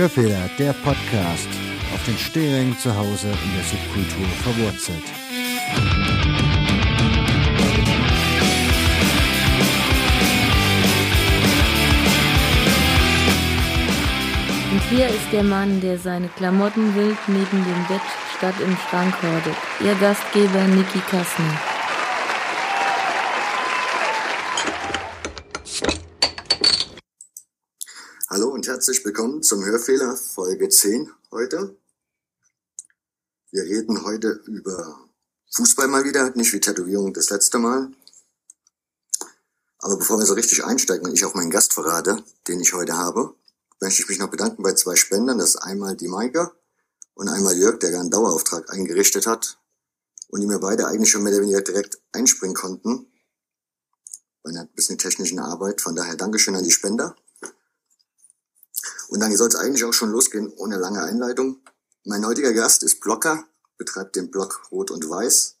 Hörfehler, der Podcast. Auf den Stehringen zu Hause in der Subkultur verwurzelt. Und hier ist der Mann, der seine Klamotten wild neben dem Bett statt im Schrank hortet. Ihr Gastgeber Niki Kassner. Hallo und herzlich willkommen zum Hörfehler Folge 10 heute. Wir reden heute über Fußball mal wieder, nicht wie Tätowierung das letzte Mal. Aber bevor wir so richtig einsteigen und ich auch meinen Gast verrate, den ich heute habe, möchte ich mich noch bedanken bei zwei Spendern. Das ist einmal die Maike und einmal Jörg, der einen Dauerauftrag eingerichtet hat und die mir beide eigentlich schon mehr oder weniger direkt einspringen konnten bei einer bisschen technischen Arbeit. Von daher Dankeschön an die Spender. Und dann soll es eigentlich auch schon losgehen, ohne lange Einleitung. Mein heutiger Gast ist Blocker, betreibt den Blog Rot und Weiß,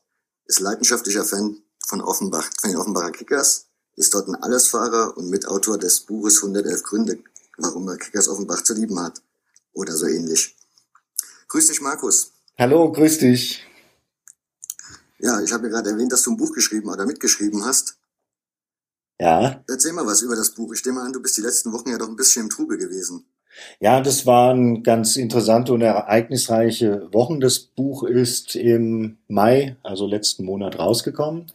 ist leidenschaftlicher Fan von Offenbach, von den Offenbacher Kickers, ist dort ein Allesfahrer und Mitautor des Buches 111 Gründe, warum er Kickers Offenbach zu lieben hat. Oder so ähnlich. Grüß dich, Markus. Hallo, grüß dich. Ja, ich habe ja gerade erwähnt, dass du ein Buch geschrieben oder mitgeschrieben hast. Ja. Erzähl mal was über das Buch. Ich nehme an, du bist die letzten Wochen ja doch ein bisschen im Trubel gewesen. Ja, das waren ganz interessante und ereignisreiche Wochen. Das Buch ist im Mai, also letzten Monat, rausgekommen.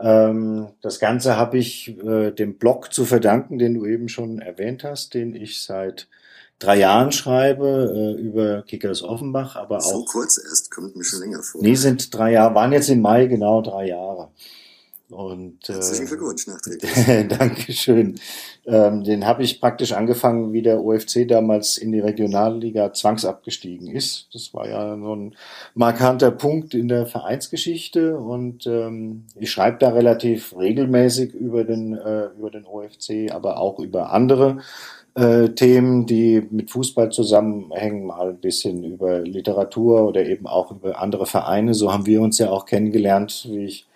Ähm, das Ganze habe ich äh, dem Blog zu verdanken, den du eben schon erwähnt hast, den ich seit drei Jahren schreibe äh, über Kickers Offenbach, aber So auch. kurz erst, kommt mir schon länger vor. Nee, sind drei Jahre, waren jetzt im Mai genau drei Jahre. Und Herzlichen äh, Glückwunsch nachträglich. Dankeschön. Ähm, den habe ich praktisch angefangen, wie der OFC damals in die Regionalliga zwangsabgestiegen ist. Das war ja so ein markanter Punkt in der Vereinsgeschichte und ähm, ich schreibe da relativ regelmäßig über den, äh, über den OFC, aber auch über andere äh, Themen, die mit Fußball zusammenhängen, mal ein bisschen über Literatur oder eben auch über andere Vereine. So haben wir uns ja auch kennengelernt, wie ich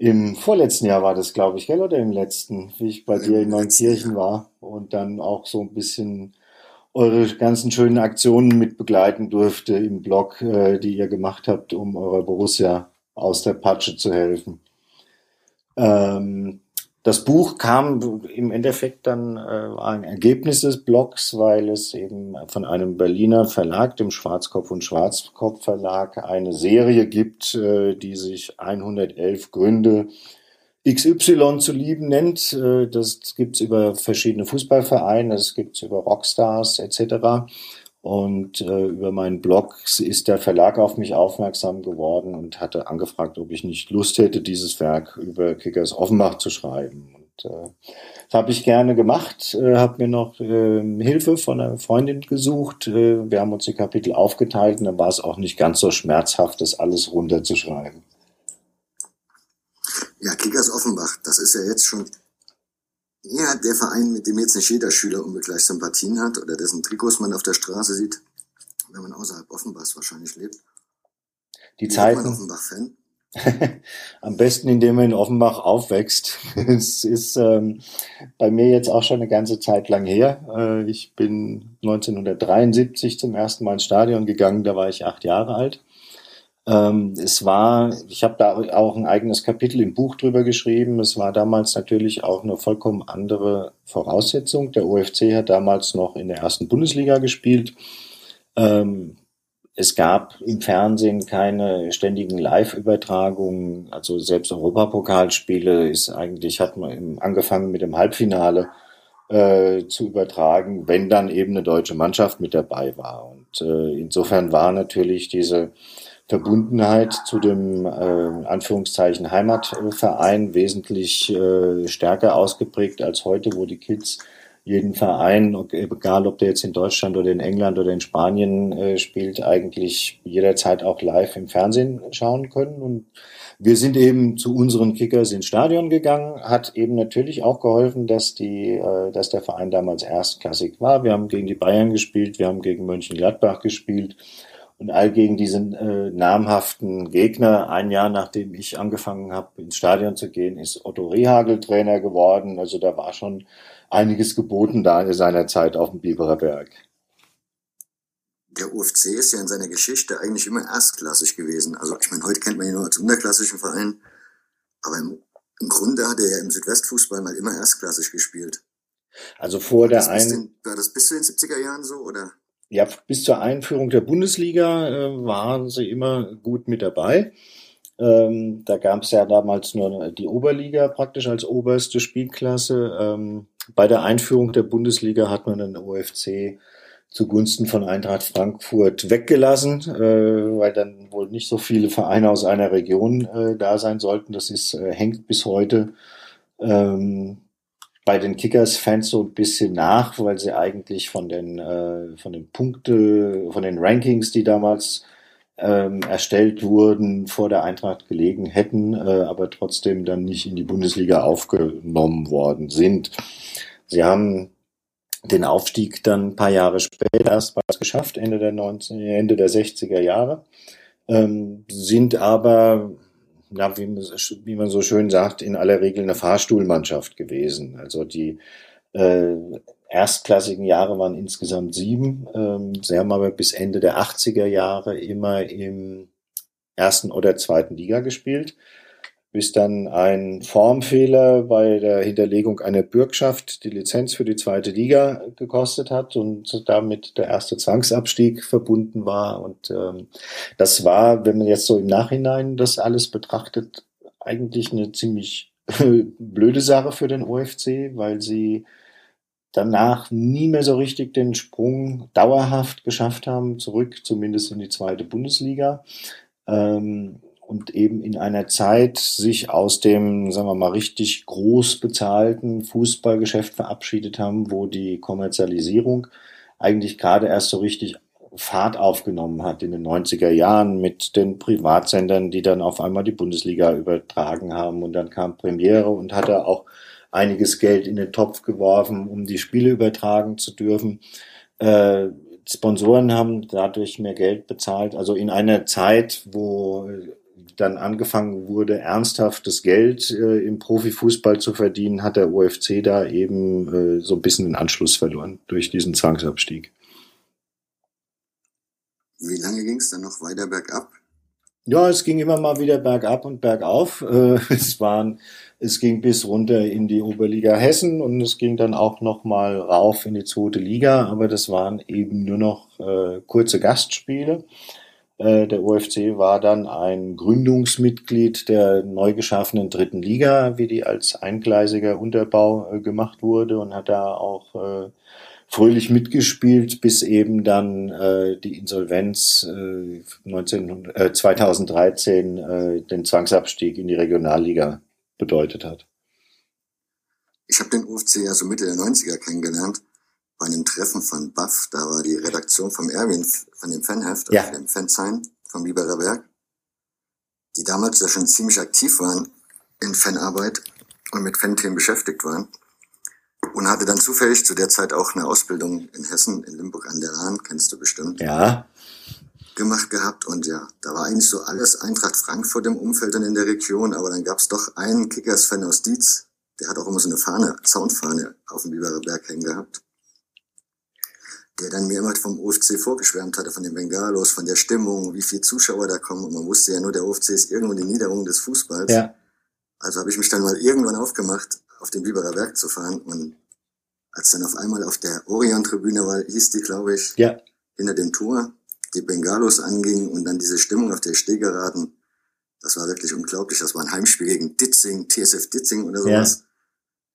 im vorletzten Jahr war das, glaube ich, gell, oder im letzten, wie ich bei Im dir in Neunkirchen war und dann auch so ein bisschen eure ganzen schönen Aktionen mit begleiten durfte im Blog, äh, die ihr gemacht habt, um eurer Borussia aus der Patsche zu helfen. Ähm, das Buch kam im Endeffekt dann, äh, ein Ergebnis des Blogs, weil es eben von einem Berliner Verlag, dem Schwarzkopf und Schwarzkopf Verlag, eine Serie gibt, äh, die sich 111 Gründe XY zu lieben nennt. Äh, das gibt's über verschiedene Fußballvereine, das gibt's über Rockstars etc. Und äh, über meinen Blog ist der Verlag auf mich aufmerksam geworden und hatte angefragt, ob ich nicht Lust hätte, dieses Werk über Kickers Offenbach zu schreiben. Und äh, das habe ich gerne gemacht, äh, habe mir noch äh, Hilfe von einer Freundin gesucht. Äh, wir haben uns die Kapitel aufgeteilt und dann war es auch nicht ganz so schmerzhaft, das alles runterzuschreiben. Ja, Kickers Offenbach, das ist ja jetzt schon ja, der Verein, mit dem jetzt nicht jeder Schüler unbedingt gleich Sympathien hat oder dessen Trikots man auf der Straße sieht, wenn man außerhalb Offenbachs wahrscheinlich lebt. Die Wie Zeiten. Offenbach-Fan? Am besten, indem man in Offenbach aufwächst. Es ist ähm, bei mir jetzt auch schon eine ganze Zeit lang her. Äh, ich bin 1973 zum ersten Mal ins Stadion gegangen, da war ich acht Jahre alt. Ähm, es war, ich habe da auch ein eigenes Kapitel im Buch drüber geschrieben. Es war damals natürlich auch eine vollkommen andere Voraussetzung. Der OFC hat damals noch in der ersten Bundesliga gespielt. Ähm, es gab im Fernsehen keine ständigen Live-Übertragungen, also selbst Europapokalspiele ist eigentlich, hat man angefangen mit dem Halbfinale äh, zu übertragen, wenn dann eben eine deutsche Mannschaft mit dabei war. Und äh, insofern war natürlich diese Verbundenheit zu dem äh, Anführungszeichen Heimatverein wesentlich äh, stärker ausgeprägt als heute, wo die Kids jeden Verein, egal ob der jetzt in Deutschland oder in England oder in Spanien äh, spielt, eigentlich jederzeit auch live im Fernsehen schauen können. Und wir sind eben zu unseren Kickers ins Stadion gegangen, hat eben natürlich auch geholfen, dass die, äh, dass der Verein damals erstklassig war. Wir haben gegen die Bayern gespielt, wir haben gegen Mönchengladbach gespielt und all gegen diese äh, namhaften Gegner. Ein Jahr nachdem ich angefangen habe, ins Stadion zu gehen, ist Otto Rehagel Trainer geworden. Also da war schon einiges geboten da in seiner Zeit auf dem Biberer Berg. der UFC ist ja in seiner Geschichte eigentlich immer erstklassig gewesen. Also ich meine, heute kennt man ihn nur als unterklassischen Verein, aber im, im Grunde hat er ja im Südwestfußball mal immer erstklassig gespielt. Also vor der ein war das bis zu den 70er Jahren so oder? Ja, bis zur Einführung der Bundesliga äh, waren sie immer gut mit dabei. Ähm, da gab es ja damals nur die Oberliga praktisch als oberste Spielklasse. Ähm, bei der Einführung der Bundesliga hat man den OFC zugunsten von Eintracht Frankfurt weggelassen, äh, weil dann wohl nicht so viele Vereine aus einer Region äh, da sein sollten. Das ist, äh, hängt bis heute ähm, bei den Kickers-Fans so ein bisschen nach, weil sie eigentlich von den, äh, von den Punkte, von den Rankings, die damals ähm, erstellt wurden, vor der Eintracht gelegen hätten, äh, aber trotzdem dann nicht in die Bundesliga aufgenommen worden sind. Sie haben den Aufstieg dann ein paar Jahre später erstmals geschafft, Ende der 19, Ende der 60er Jahre, ähm, sind aber, na, wie, wie, man so schön sagt, in aller Regel eine Fahrstuhlmannschaft gewesen. Also die äh, erstklassigen Jahre waren insgesamt sieben. Ähm, sie haben aber bis Ende der 80er Jahre immer im ersten oder zweiten Liga gespielt bis dann ein Formfehler bei der Hinterlegung einer Bürgschaft die Lizenz für die zweite Liga gekostet hat und damit der erste Zwangsabstieg verbunden war. Und ähm, das war, wenn man jetzt so im Nachhinein das alles betrachtet, eigentlich eine ziemlich blöde Sache für den OFC, weil sie danach nie mehr so richtig den Sprung dauerhaft geschafft haben, zurück zumindest in die zweite Bundesliga. Ähm, und eben in einer Zeit sich aus dem, sagen wir mal, richtig groß bezahlten Fußballgeschäft verabschiedet haben, wo die Kommerzialisierung eigentlich gerade erst so richtig Fahrt aufgenommen hat in den 90er Jahren mit den Privatsendern, die dann auf einmal die Bundesliga übertragen haben und dann kam Premiere und hatte auch einiges Geld in den Topf geworfen, um die Spiele übertragen zu dürfen. Äh, Sponsoren haben dadurch mehr Geld bezahlt. Also in einer Zeit, wo dann angefangen wurde, ernsthaftes Geld äh, im Profifußball zu verdienen, hat der UFC da eben äh, so ein bisschen den Anschluss verloren durch diesen Zwangsabstieg. Wie lange ging es dann noch weiter bergab? Ja, es ging immer mal wieder bergab und bergauf. Äh, es waren, es ging bis runter in die Oberliga Hessen und es ging dann auch noch mal rauf in die zweite Liga, aber das waren eben nur noch äh, kurze Gastspiele. Äh, der OFC war dann ein Gründungsmitglied der neu geschaffenen dritten Liga, wie die als eingleisiger Unterbau äh, gemacht wurde und hat da auch äh, fröhlich mitgespielt, bis eben dann die Insolvenz äh, 19, äh, 2013 äh, den Zwangsabstieg in die Regionalliga bedeutet hat. Ich habe den UFC ja so Mitte der 90er kennengelernt bei einem Treffen von Buff, da war die Redaktion vom Erwin, von dem Fanheft, ja. also dem Fansign vom Biberer Berg, die damals ja schon ziemlich aktiv waren in Fanarbeit und mit Fanthemen beschäftigt waren. Und hatte dann zufällig zu der Zeit auch eine Ausbildung in Hessen, in Limburg an der Rahn, kennst du bestimmt. Ja. Gemacht gehabt und ja, da war eigentlich so alles Eintracht Frankfurt im Umfeld und in der Region, aber dann gab's doch einen Kickers-Fan aus Dietz, der hat auch immer so eine Fahne, Zaunfahne auf dem Biberer Berg hängen gehabt der dann mir immer vom OFC vorgeschwärmt hatte, von den Bengalos, von der Stimmung, wie viele Zuschauer da kommen. Und man wusste ja nur, der OFC ist irgendwo die Niederung des Fußballs. Ja. Also habe ich mich dann mal irgendwann aufgemacht, auf den Biberer Berg zu fahren. Und als dann auf einmal auf der Orion-Tribüne war, hieß die, glaube ich, ja. hinter dem Tor, die Bengalos angingen und dann diese Stimmung auf der Stehgeraden, das war wirklich unglaublich. Das war ein Heimspiel gegen Ditzing, TSF Ditzing oder sowas. Ja.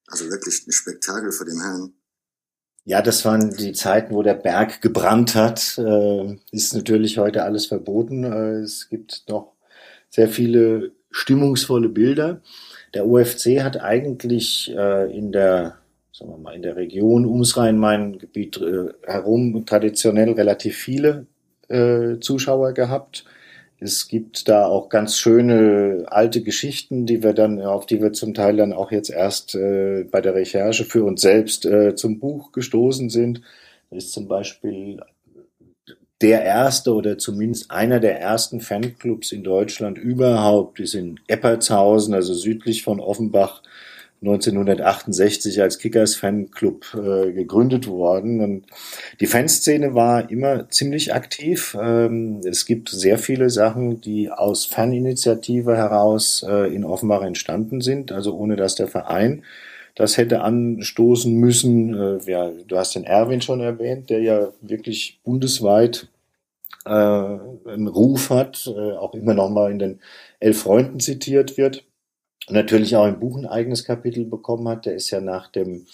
Also wirklich ein Spektakel vor dem Herrn. Ja, das waren die Zeiten, wo der Berg gebrannt hat. Äh, ist natürlich heute alles verboten. Äh, es gibt noch sehr viele stimmungsvolle Bilder. Der UFC hat eigentlich äh, in der, sagen wir mal, in der Region ums Rhein-Main-Gebiet äh, herum traditionell relativ viele äh, Zuschauer gehabt. Es gibt da auch ganz schöne alte Geschichten, die wir dann, auf die wir zum Teil dann auch jetzt erst äh, bei der Recherche für uns selbst äh, zum Buch gestoßen sind. Da ist zum Beispiel der erste oder zumindest einer der ersten Fanclubs in Deutschland überhaupt ist in Eppertshausen, also südlich von Offenbach, 1968 als Kickers Fanclub äh, gegründet worden. Und die Fanszene war immer ziemlich aktiv. Ähm, es gibt sehr viele Sachen, die aus Faninitiative heraus äh, in Offenbach entstanden sind, also ohne dass der Verein das hätte anstoßen müssen. Äh, ja, du hast den Erwin schon erwähnt, der ja wirklich bundesweit äh, einen Ruf hat, äh, auch immer noch mal in den Elf Freunden zitiert wird natürlich auch im Buch ein eigenes Kapitel bekommen hat. Der ist ja nach dem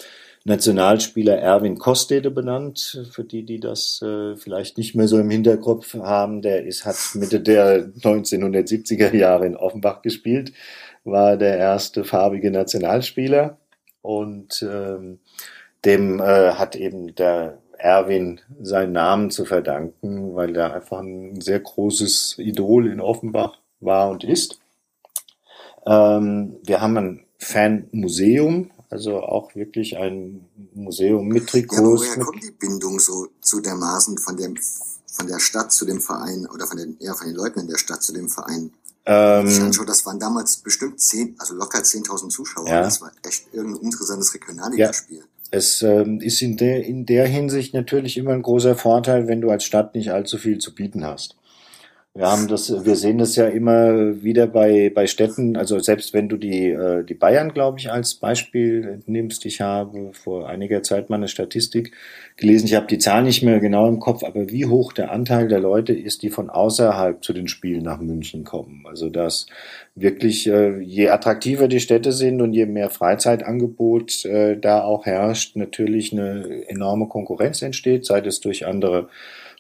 Nationalspieler Erwin Kostede benannt, für die, die das äh, vielleicht nicht mehr so im Hinterkopf haben. Der ist, hat Mitte der 1970er Jahre in Offenbach gespielt, war der erste farbige Nationalspieler und ähm, dem äh, hat eben der Erwin seinen Namen zu verdanken, weil er einfach ein sehr großes Idol in Offenbach war und ist. Ähm, wir haben ein Fanmuseum, also auch wirklich ein Museum mit Trikots. Ja, woher kommt die Bindung so zu dermaßen von dem von der Stadt zu dem Verein oder von den eher von den Leuten in der Stadt zu dem Verein? Ähm, das waren damals bestimmt zehn, also locker 10.000 Zuschauer. Ja. Das war echt irgendein interessantes Regionalligaspiel. Ja. Es ähm, ist in der, in der Hinsicht natürlich immer ein großer Vorteil, wenn du als Stadt nicht allzu viel zu bieten hast. Wir haben das, wir sehen das ja immer wieder bei, bei Städten, also selbst wenn du die, äh, die Bayern, glaube ich, als Beispiel nimmst, ich habe vor einiger Zeit mal eine Statistik gelesen, ich habe die Zahl nicht mehr genau im Kopf, aber wie hoch der Anteil der Leute ist, die von außerhalb zu den Spielen nach München kommen. Also dass wirklich, äh, je attraktiver die Städte sind und je mehr Freizeitangebot äh, da auch herrscht, natürlich eine enorme Konkurrenz entsteht, sei es durch andere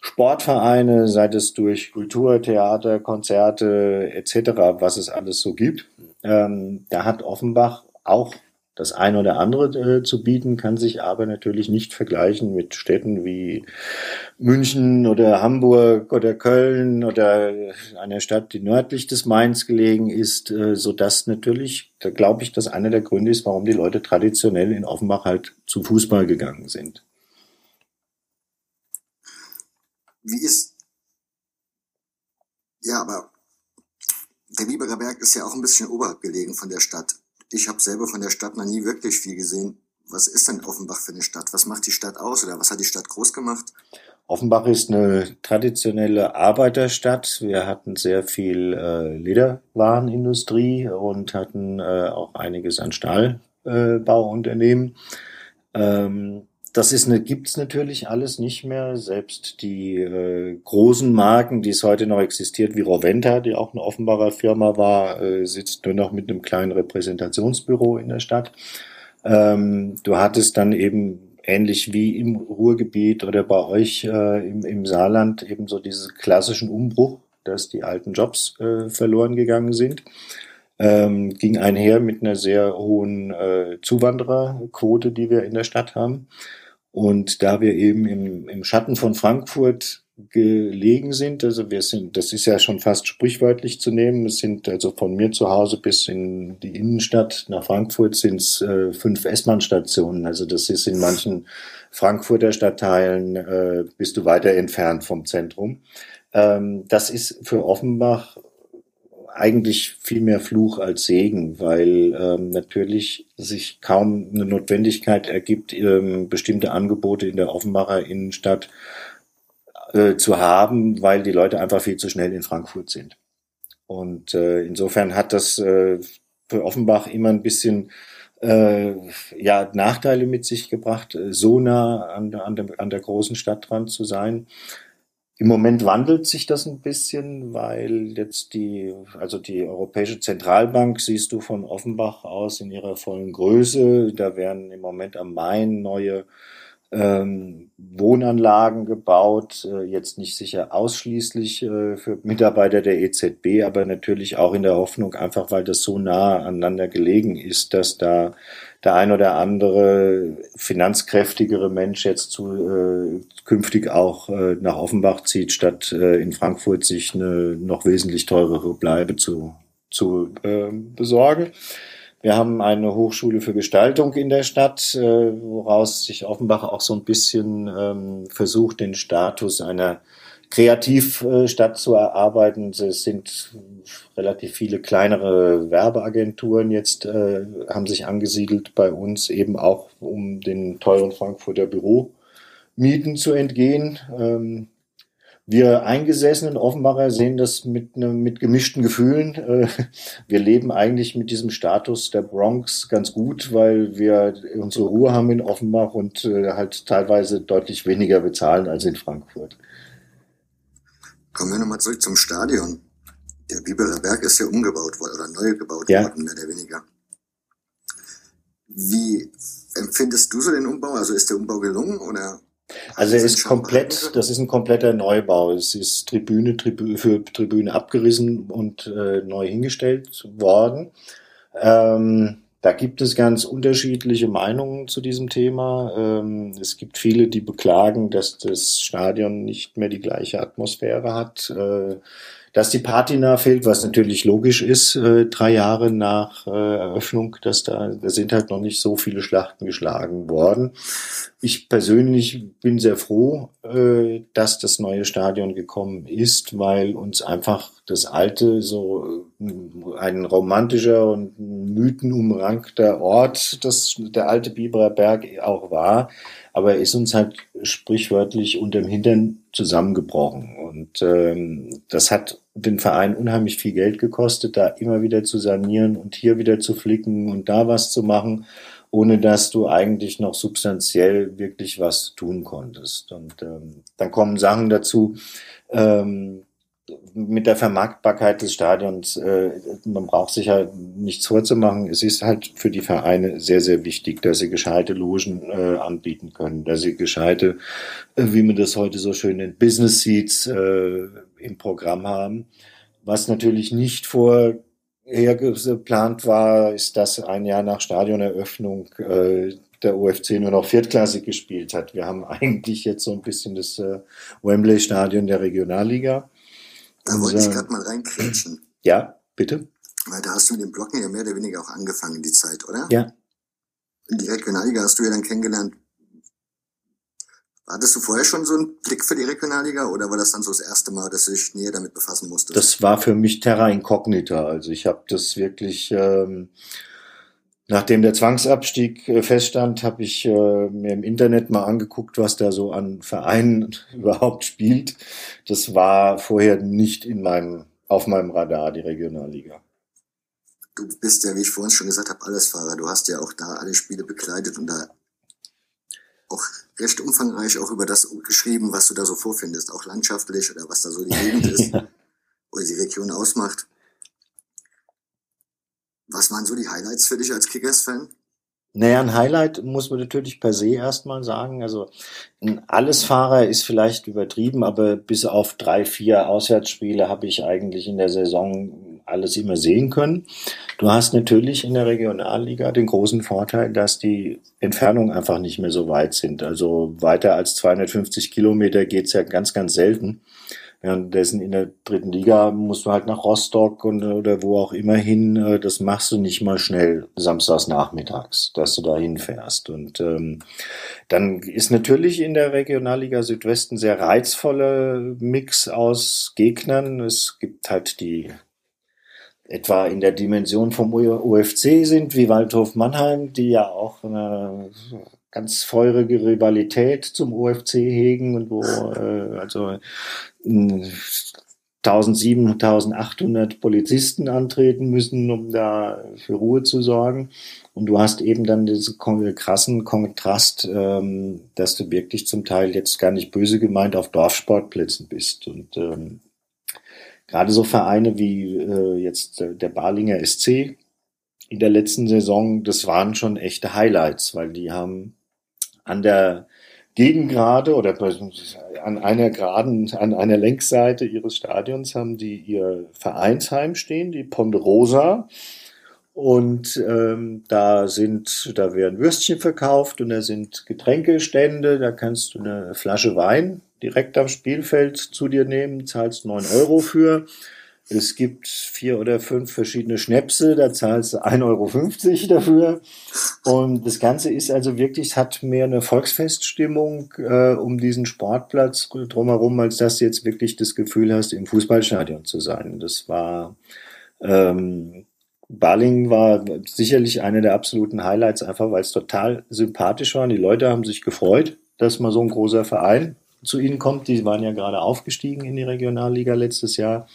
Sportvereine, sei es durch Kultur, Theater, Konzerte etc., was es alles so gibt. Ähm, da hat Offenbach auch das eine oder andere äh, zu bieten, kann sich aber natürlich nicht vergleichen mit Städten wie München oder Hamburg oder Köln oder einer Stadt, die nördlich des Mainz gelegen ist, äh, so dass natürlich, da glaube ich, dass einer der Gründe ist, warum die Leute traditionell in Offenbach halt zu Fußball gegangen sind. Wie ist. Ja, aber der Biberer Berg ist ja auch ein bisschen oberhalb gelegen von der Stadt. Ich habe selber von der Stadt noch nie wirklich viel gesehen. Was ist denn Offenbach für eine Stadt? Was macht die Stadt aus oder was hat die Stadt groß gemacht? Offenbach ist eine traditionelle Arbeiterstadt. Wir hatten sehr viel äh, Lederwarenindustrie und hatten äh, auch einiges an Stahlbauunternehmen. Äh, ähm, das ist eine, gibt's natürlich alles nicht mehr. Selbst die äh, großen Marken, die es heute noch existiert, wie Roventa, die auch eine Offenbarer Firma war, äh, sitzt nur noch mit einem kleinen Repräsentationsbüro in der Stadt. Ähm, du hattest dann eben ähnlich wie im Ruhrgebiet oder bei euch äh, im, im Saarland eben so diesen klassischen Umbruch, dass die alten Jobs äh, verloren gegangen sind ähm, ging einher mit einer sehr hohen äh, Zuwandererquote, die wir in der Stadt haben. Und da wir eben im, im Schatten von Frankfurt gelegen sind, also wir sind, das ist ja schon fast sprichwörtlich zu nehmen, es sind also von mir zu Hause bis in die Innenstadt nach Frankfurt sind es äh, fünf S-Bahn-Stationen, also das ist in manchen Frankfurter Stadtteilen äh, bist du weiter entfernt vom Zentrum. Ähm, das ist für Offenbach eigentlich viel mehr Fluch als Segen, weil ähm, natürlich sich kaum eine Notwendigkeit ergibt, ähm, bestimmte Angebote in der Offenbacher Innenstadt äh, zu haben, weil die Leute einfach viel zu schnell in Frankfurt sind. Und äh, insofern hat das äh, für Offenbach immer ein bisschen äh, ja, Nachteile mit sich gebracht, äh, so nah an, an, der, an der großen Stadt dran zu sein. Im Moment wandelt sich das ein bisschen, weil jetzt die, also die Europäische Zentralbank siehst du von Offenbach aus in ihrer vollen Größe. Da werden im Moment am Main neue ähm, Wohnanlagen gebaut, äh, jetzt nicht sicher ausschließlich äh, für Mitarbeiter der EZB, aber natürlich auch in der Hoffnung, einfach weil das so nah aneinander gelegen ist, dass da der ein oder andere finanzkräftigere Mensch jetzt zu, äh, künftig auch äh, nach Offenbach zieht, statt äh, in Frankfurt sich eine noch wesentlich teurere Bleibe zu, zu äh, besorgen. Wir haben eine Hochschule für Gestaltung in der Stadt, äh, woraus sich Offenbach auch so ein bisschen ähm, versucht, den Status einer kreativ äh, statt zu erarbeiten. Es sind relativ viele kleinere Werbeagenturen jetzt, äh, haben sich angesiedelt bei uns, eben auch um den teuren Frankfurter Büromieten zu entgehen. Ähm, wir eingesessenen Offenbacher sehen das mit, ne, mit gemischten Gefühlen. Äh, wir leben eigentlich mit diesem Status der Bronx ganz gut, weil wir unsere Ruhe haben in Offenbach und äh, halt teilweise deutlich weniger bezahlen als in Frankfurt. Kommen wir nochmal zurück zum Stadion. Der Biberer Berg ist ja umgebaut worden oder neu gebaut Ja. worden, mehr oder weniger. Wie empfindest du so den Umbau? Also ist der Umbau gelungen oder? Also er ist komplett, das ist ein kompletter Neubau. Es ist Tribüne, Tribü für Tribüne abgerissen und äh, neu hingestellt worden. Ähm, da gibt es ganz unterschiedliche Meinungen zu diesem Thema. Ähm, es gibt viele, die beklagen, dass das Stadion nicht mehr die gleiche Atmosphäre hat, äh, dass die Patina fehlt, was natürlich logisch ist, äh, drei Jahre nach äh, Eröffnung, dass da, da sind halt noch nicht so viele Schlachten geschlagen worden. Ich persönlich bin sehr froh, äh, dass das neue Stadion gekommen ist, weil uns einfach das alte, so äh, ein romantischer und mythenumrankter Ort, das der alte Biberer Berg auch war, aber er ist uns halt sprichwörtlich unterm Hintern zusammengebrochen. Und ähm, das hat den Verein unheimlich viel Geld gekostet, da immer wieder zu sanieren und hier wieder zu flicken und da was zu machen ohne dass du eigentlich noch substanziell wirklich was tun konntest. Und ähm, dann kommen Sachen dazu, ähm, mit der Vermarktbarkeit des Stadions, äh, man braucht sich halt nichts vorzumachen. Es ist halt für die Vereine sehr, sehr wichtig, dass sie gescheite Logen äh, anbieten können, dass sie gescheite, äh, wie man das heute so schön nennt, Business Seats äh, im Programm haben. Was natürlich nicht vor geplant war, ist, dass ein Jahr nach Stadioneröffnung äh, der OFC nur noch viertklassig gespielt hat. Wir haben eigentlich jetzt so ein bisschen das äh, Wembley-Stadion der Regionalliga. Da wollte ich Unser- gerade mal reinkrätschen. Ja, bitte? Weil da hast du mit dem Blocken ja mehr oder weniger auch angefangen, die Zeit, oder? Ja. Die Regionalliga hast du ja dann kennengelernt. Hattest du vorher schon so einen Blick für die Regionalliga oder war das dann so das erste Mal, dass du dich näher damit befassen musstest? Das war für mich Terra Incognita. Also ich habe das wirklich, ähm, nachdem der Zwangsabstieg äh, feststand, habe ich äh, mir im Internet mal angeguckt, was da so an Vereinen überhaupt spielt. Das war vorher nicht in meinem, auf meinem Radar, die Regionalliga. du bist ja, wie ich vorhin schon gesagt habe, Allesfahrer. Du hast ja auch da alle Spiele begleitet und da auch recht umfangreich auch über das geschrieben, was du da so vorfindest, auch landschaftlich oder was da so die Gegend ist oder die Region ausmacht. Was waren so die Highlights für dich als Kickers-Fan? Naja, ein Highlight muss man natürlich per se erstmal sagen. Also ein Allesfahrer ist vielleicht übertrieben, aber bis auf drei, vier Auswärtsspiele habe ich eigentlich in der Saison alles immer sehen können. Du hast natürlich in der Regionalliga den großen Vorteil, dass die Entfernungen einfach nicht mehr so weit sind. Also weiter als 250 Kilometer geht's ja ganz, ganz selten. Währenddessen in der dritten Liga musst du halt nach Rostock und, oder wo auch immer hin. äh, Das machst du nicht mal schnell samstags nachmittags, dass du da hinfährst. Und ähm, dann ist natürlich in der Regionalliga Südwesten sehr reizvoller Mix aus Gegnern. Es gibt halt die etwa in der Dimension vom UFC sind, wie Waldhof Mannheim, die ja auch eine ganz feurige Rivalität zum UFC hegen und wo äh, also mh, 1700, 1800 Polizisten antreten müssen, um da für Ruhe zu sorgen. Und du hast eben dann diesen krassen Kontrast, ähm, dass du wirklich zum Teil jetzt gar nicht böse gemeint auf Dorfsportplätzen bist. Und ähm, gerade so Vereine wie äh, jetzt der Balinger SC in der letzten Saison, das waren schon echte Highlights, weil die haben an der Gegengrade oder an einer geraden, an einer Längsseite ihres Stadions haben die ihr Vereinsheim stehen, die Ponderosa. Und ähm, da sind, da werden Würstchen verkauft und da sind Getränkestände, da kannst du eine Flasche Wein direkt am Spielfeld zu dir nehmen, zahlst neun Euro für. Es gibt vier oder fünf verschiedene Schnäpse, da zahlst du 1,50 Euro dafür. Und das Ganze ist also wirklich, es hat mehr eine Volksfeststimmung äh, um diesen Sportplatz drumherum, als dass du jetzt wirklich das Gefühl hast, im Fußballstadion zu sein. Das war, ähm, Baling war sicherlich eine der absoluten Highlights, einfach weil es total sympathisch war. Die Leute haben sich gefreut, dass mal so ein großer Verein zu ihnen kommt. Die waren ja gerade aufgestiegen in die Regionalliga letztes Jahr.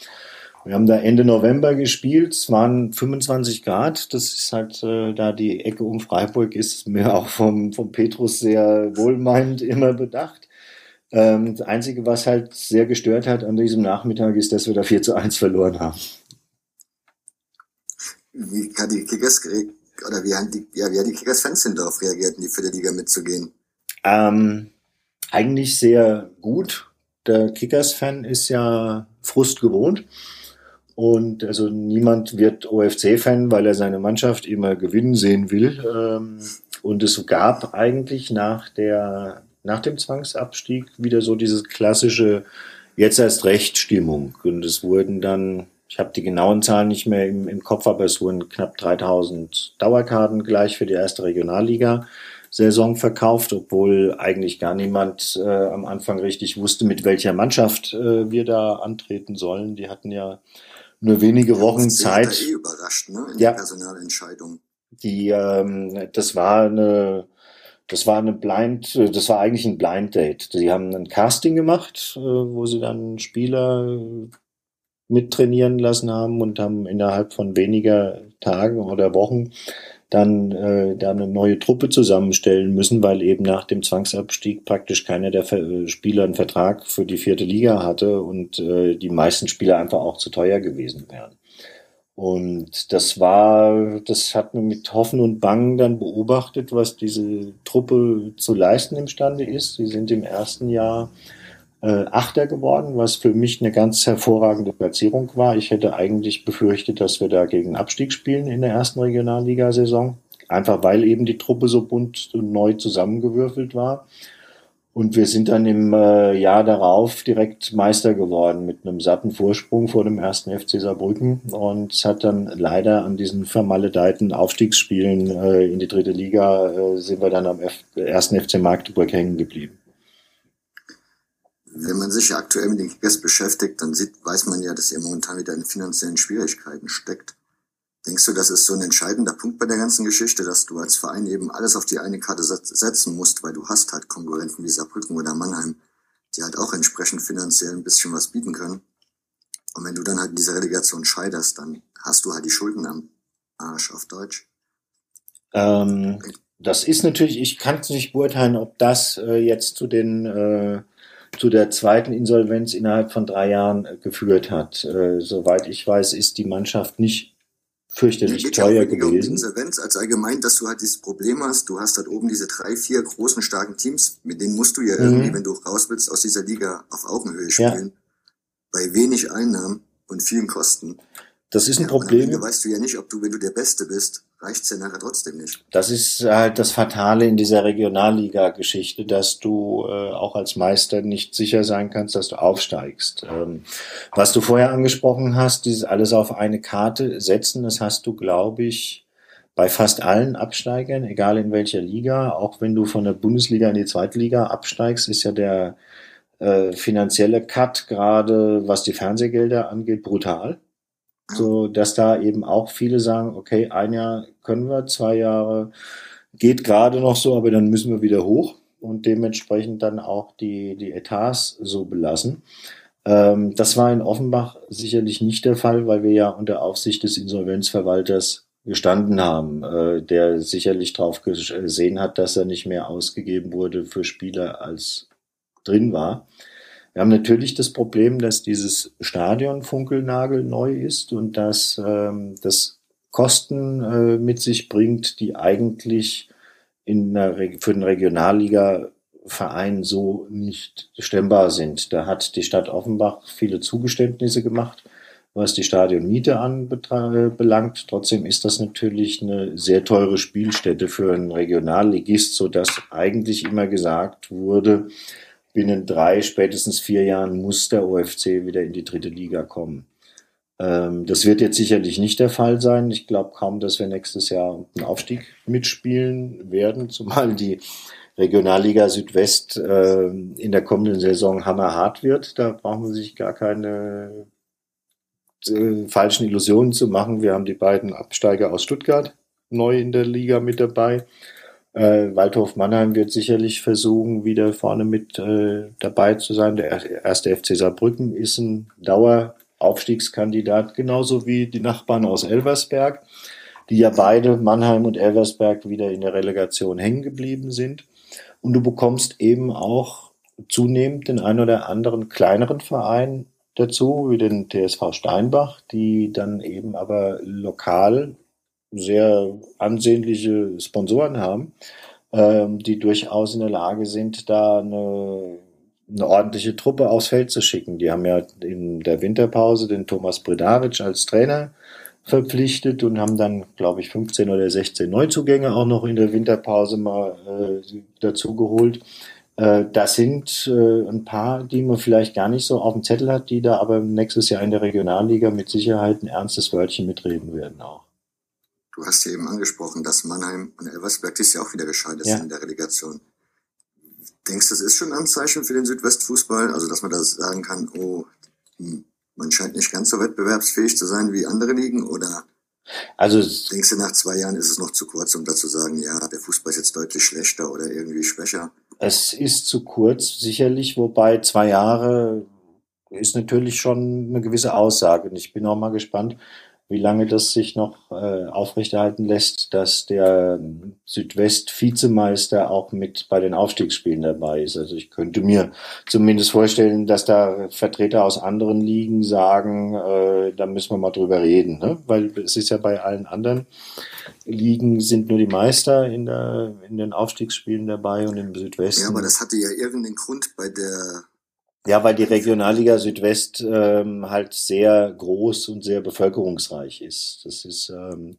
Wir haben da Ende November gespielt, es waren 25 Grad, das ist halt äh, da die Ecke um Freiburg ist mir auch vom, vom Petrus sehr wohlmeinend immer bedacht. Ähm, das Einzige, was halt sehr gestört hat an diesem Nachmittag, ist, dass wir da 4 zu 1 verloren haben. Wie hat die Kickers oder wie haben die, ja, wie haben die Kickers-Fans denn darauf reagiert, in die vierte Liga mitzugehen? Ähm, eigentlich sehr gut. Der Kickers-Fan ist ja Frust gewohnt. Und also niemand wird OFC-Fan, weil er seine Mannschaft immer gewinnen sehen will. Ähm, und es gab eigentlich nach der, nach dem Zwangsabstieg wieder so diese klassische jetzt erst recht Stimmung. Und es wurden dann, ich habe die genauen Zahlen nicht mehr im, im Kopf, aber es wurden knapp 3000 Dauerkarten gleich für die erste Regionalliga. Saison verkauft, obwohl eigentlich gar niemand äh, am Anfang richtig wusste, mit welcher Mannschaft äh, wir da antreten sollen. Die hatten ja nur wenige Wochen Zeit. Eh überrascht, ne? In ja. der Personalentscheidung. Die, ähm, das war eine, das war eine Blind, das war eigentlich ein Blind Date. Die haben ein Casting gemacht, äh, wo sie dann Spieler mittrainieren lassen haben und haben innerhalb von weniger Tagen oder Wochen dann äh, da eine neue Truppe zusammenstellen müssen, weil eben nach dem Zwangsabstieg praktisch keiner der Ver Spieler einen Vertrag für die vierte Liga hatte und äh, die meisten Spieler einfach auch zu teuer gewesen wären. Und das war, das hat man mit Hoffen und Bangen dann beobachtet, was diese Truppe zu leisten imstande ist. Sie sind im ersten Jahr äh, Achter geworden, was für mich eine ganz hervorragende Platzierung war. Ich hätte eigentlich befürchtet, dass wir da gegen Abstieg spielen in der ersten Regionalligasaison. Einfach weil eben die Truppe so bunt und neu zusammengewürfelt war. Und wir sind dann im äh, Jahr darauf direkt Meister geworden mit einem satten Vorsprung vor dem ersten FC Saarbrücken. Und es hat dann leider an diesen vermaledeiten Aufstiegsspielen äh, in die dritte Liga äh, sind wir dann am ersten FC Magdeburg hängen geblieben wenn man sich ja aktuell mit den Kickers beschäftigt, dann sieht, weiß man ja, dass ihr momentan wieder in finanziellen Schwierigkeiten steckt. Denkst du, das ist so ein entscheidender Punkt bei der ganzen Geschichte, dass du als Verein eben alles auf die eine Karte setzen musst, weil du hast halt Konkurrenten wie Saarbrücken oder Mannheim, die halt auch entsprechend finanziell ein bisschen was bieten können. Und wenn du dann halt in dieser Relegation scheiterst, dann hast du halt die Schulden am Arsch auf Deutsch. Ähm, das ist natürlich, ich kann es nicht beurteilen, ob das äh, jetzt zu den äh, zu der zweiten Insolvenz innerhalb von drei Jahren äh, geführt hat. Äh, soweit ich weiß, ist die Mannschaft nicht fürchterlich ja, teuer ja gewesen. Um Insolvenz als allgemein, dass du halt dieses Problem hast, du hast halt oben diese drei, vier großen, starken Teams, mit denen musst du ja mhm. irgendwie, wenn du raus willst, aus dieser Liga auf Augenhöhe spielen. Ja. Bei wenig Einnahmen und vielen Kosten. Das ist ein ja, Problem. Da weißt du ja nicht, ob du, wenn du der Beste bist, reicht's ja nachher trotzdem nicht. Das ist halt das Fatale in dieser Regionalliga-Geschichte, dass du äh, auch als Meister nicht sicher sein kannst, dass du aufsteigst. Ähm, was du vorher angesprochen hast, dieses alles auf eine Karte setzen, das hast du, glaube ich, bei fast allen Absteigern, egal in welcher Liga, auch wenn du von der Bundesliga in die zweite Liga absteigst, ist ja der äh, finanzielle Cut gerade, was die Fernsehgelder angeht, brutal. So, dass da eben auch viele sagen, okay, ein Jahr können wir, zwei Jahre geht gerade noch so, aber dann müssen wir wieder hoch und dementsprechend dann auch die, die Etats so belassen. Ähm, das war in Offenbach sicherlich nicht der Fall, weil wir ja unter Aufsicht des Insolvenzverwalters gestanden haben, äh, der sicherlich darauf gesehen hat, dass er nicht mehr ausgegeben wurde für Spieler als drin war. Wir haben natürlich das Problem, dass dieses Stadion funkelnagelneu ist und dass ähm, das Kosten äh, mit sich bringt, die eigentlich in der, für den Regionalliga-Verein so nicht stemmbar sind. Da hat die Stadt Offenbach viele Zugeständnisse gemacht, was die Stadionmiete anbelangt. Trotzdem ist das natürlich eine sehr teure Spielstätte für einen Regionalligist, so dass eigentlich immer gesagt wurde, binnen drei, spätestens vier Jahren muss der OFC wieder in die dritte Liga kommen. Ähm, das wird jetzt sicherlich nicht der Fall sein. Ich glaube kaum, dass wir nächstes Jahr einen Aufstieg mitspielen werden, zumal die Regionalliga Südwest äh, in der kommenden Saison hammerhart wird. Da braucht man sich gar keine äh, falschen Illusionen zu machen. Wir haben die beiden Absteiger aus Stuttgart neu in der Liga mit dabei. Äh, Waldhof Mannheim wird sicherlich versuchen, wieder vorne mit äh, dabei zu sein. Der erste FC Saarbrücken ist ein Daueraufstiegskandidat, genauso wie die Nachbarn aus Elversberg, die ja beide, Mannheim und Elversberg, wieder in der Relegation hängen geblieben sind. Und du bekommst eben auch zunehmend den ein oder anderen kleineren Verein dazu, wie den TSV Steinbach, die dann eben aber lokal sehr ansehnliche Sponsoren haben, ähm, die durchaus in der Lage sind, da eine, eine ordentliche Truppe aufs Feld zu schicken. Die haben ja in der Winterpause den Thomas Bredaric als Trainer verpflichtet und haben dann, glaube ich, 15 oder 16 Neuzugänge auch noch in der Winterpause mal äh, dazu geholt. Äh, das sind äh, ein paar, die man vielleicht gar nicht so auf dem Zettel hat, die da aber nächstes Jahr in der Regionalliga mit Sicherheit ein ernstes Wörtchen mitreden werden auch. Du hast ja eben angesprochen, dass Mannheim und Elversberg dies Jahr auch wieder gescheitert ja. sind in der Relegation. Denkst du, das ist schon ein Anzeichen für den Südwestfußball? Also, dass man da sagen kann, oh, hm, man scheint nicht ganz so wettbewerbsfähig zu sein wie andere Ligen oder also denkst du, nach zwei Jahren ist es noch zu kurz, um da zu sagen, ja, der Fußball ist jetzt deutlich schlechter oder irgendwie schwächer? Es ist zu kurz, sicherlich, wobei zwei Jahre ist natürlich schon eine gewisse Aussage. Und ich bin auch mal gespannt, wie lange das sich noch äh, aufrechterhalten lässt, dass der Südwest-Vizemeister auch mit bei den Aufstiegsspielen dabei ist. Also ich könnte mir zumindest vorstellen, dass da Vertreter aus anderen Ligen sagen, äh, da müssen wir mal drüber reden, ne? weil es ist ja bei allen anderen Ligen sind nur die Meister in, der, in den Aufstiegsspielen dabei und im Südwesten. Ja, aber das hatte ja irgendeinen Grund bei der ja, weil die Regionalliga Südwest ähm, halt sehr groß und sehr bevölkerungsreich ist. Das ist ähm,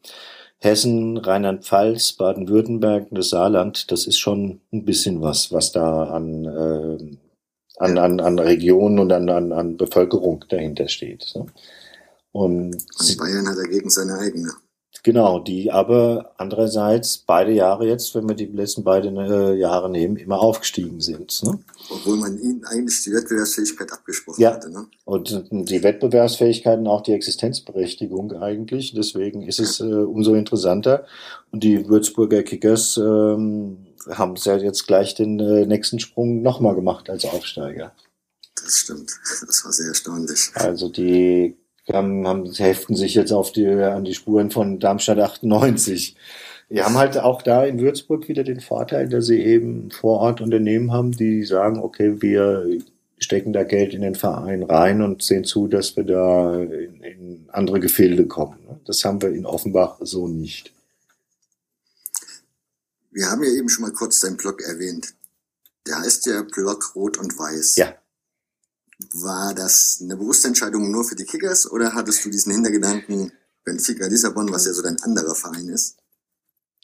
Hessen, Rheinland-Pfalz, Baden-Württemberg, das Saarland. Das ist schon ein bisschen was, was da an, äh, an, an, an Regionen und an, an, an Bevölkerung dahinter steht. Ne? Und, und Bayern hat dagegen seine eigene. Genau, die aber andererseits beide Jahre jetzt, wenn wir die letzten beiden äh, Jahre nehmen, immer aufgestiegen sind. Ne? Obwohl man ihnen eigentlich die Wettbewerbsfähigkeit abgesprochen ja. hatte. Ne? Und die Wettbewerbsfähigkeit und auch die Existenzberechtigung eigentlich. Deswegen ist es äh, umso interessanter. Und die Würzburger Kickers ähm, haben es ja jetzt gleich den äh, nächsten Sprung nochmal gemacht als Aufsteiger. Das stimmt. Das war sehr erstaunlich. Also die haben, haben, heften sich jetzt auf die, an die Spuren von Darmstadt 98. Wir haben halt auch da in Würzburg wieder den Vorteil, dass sie eben vor Ort Unternehmen haben, die sagen, okay, wir stecken da Geld in den Verein rein und sehen zu, dass wir da in, in andere Gefilde kommen. Das haben wir in Offenbach so nicht. Wir haben ja eben schon mal kurz deinen Blog erwähnt. Der heißt ja Blog Rot und Weiß. Ja. War das eine bewusste Entscheidung nur für die Kickers oder hattest du diesen Hintergedanken Benfica Lissabon, was ja so dein anderer Verein ist?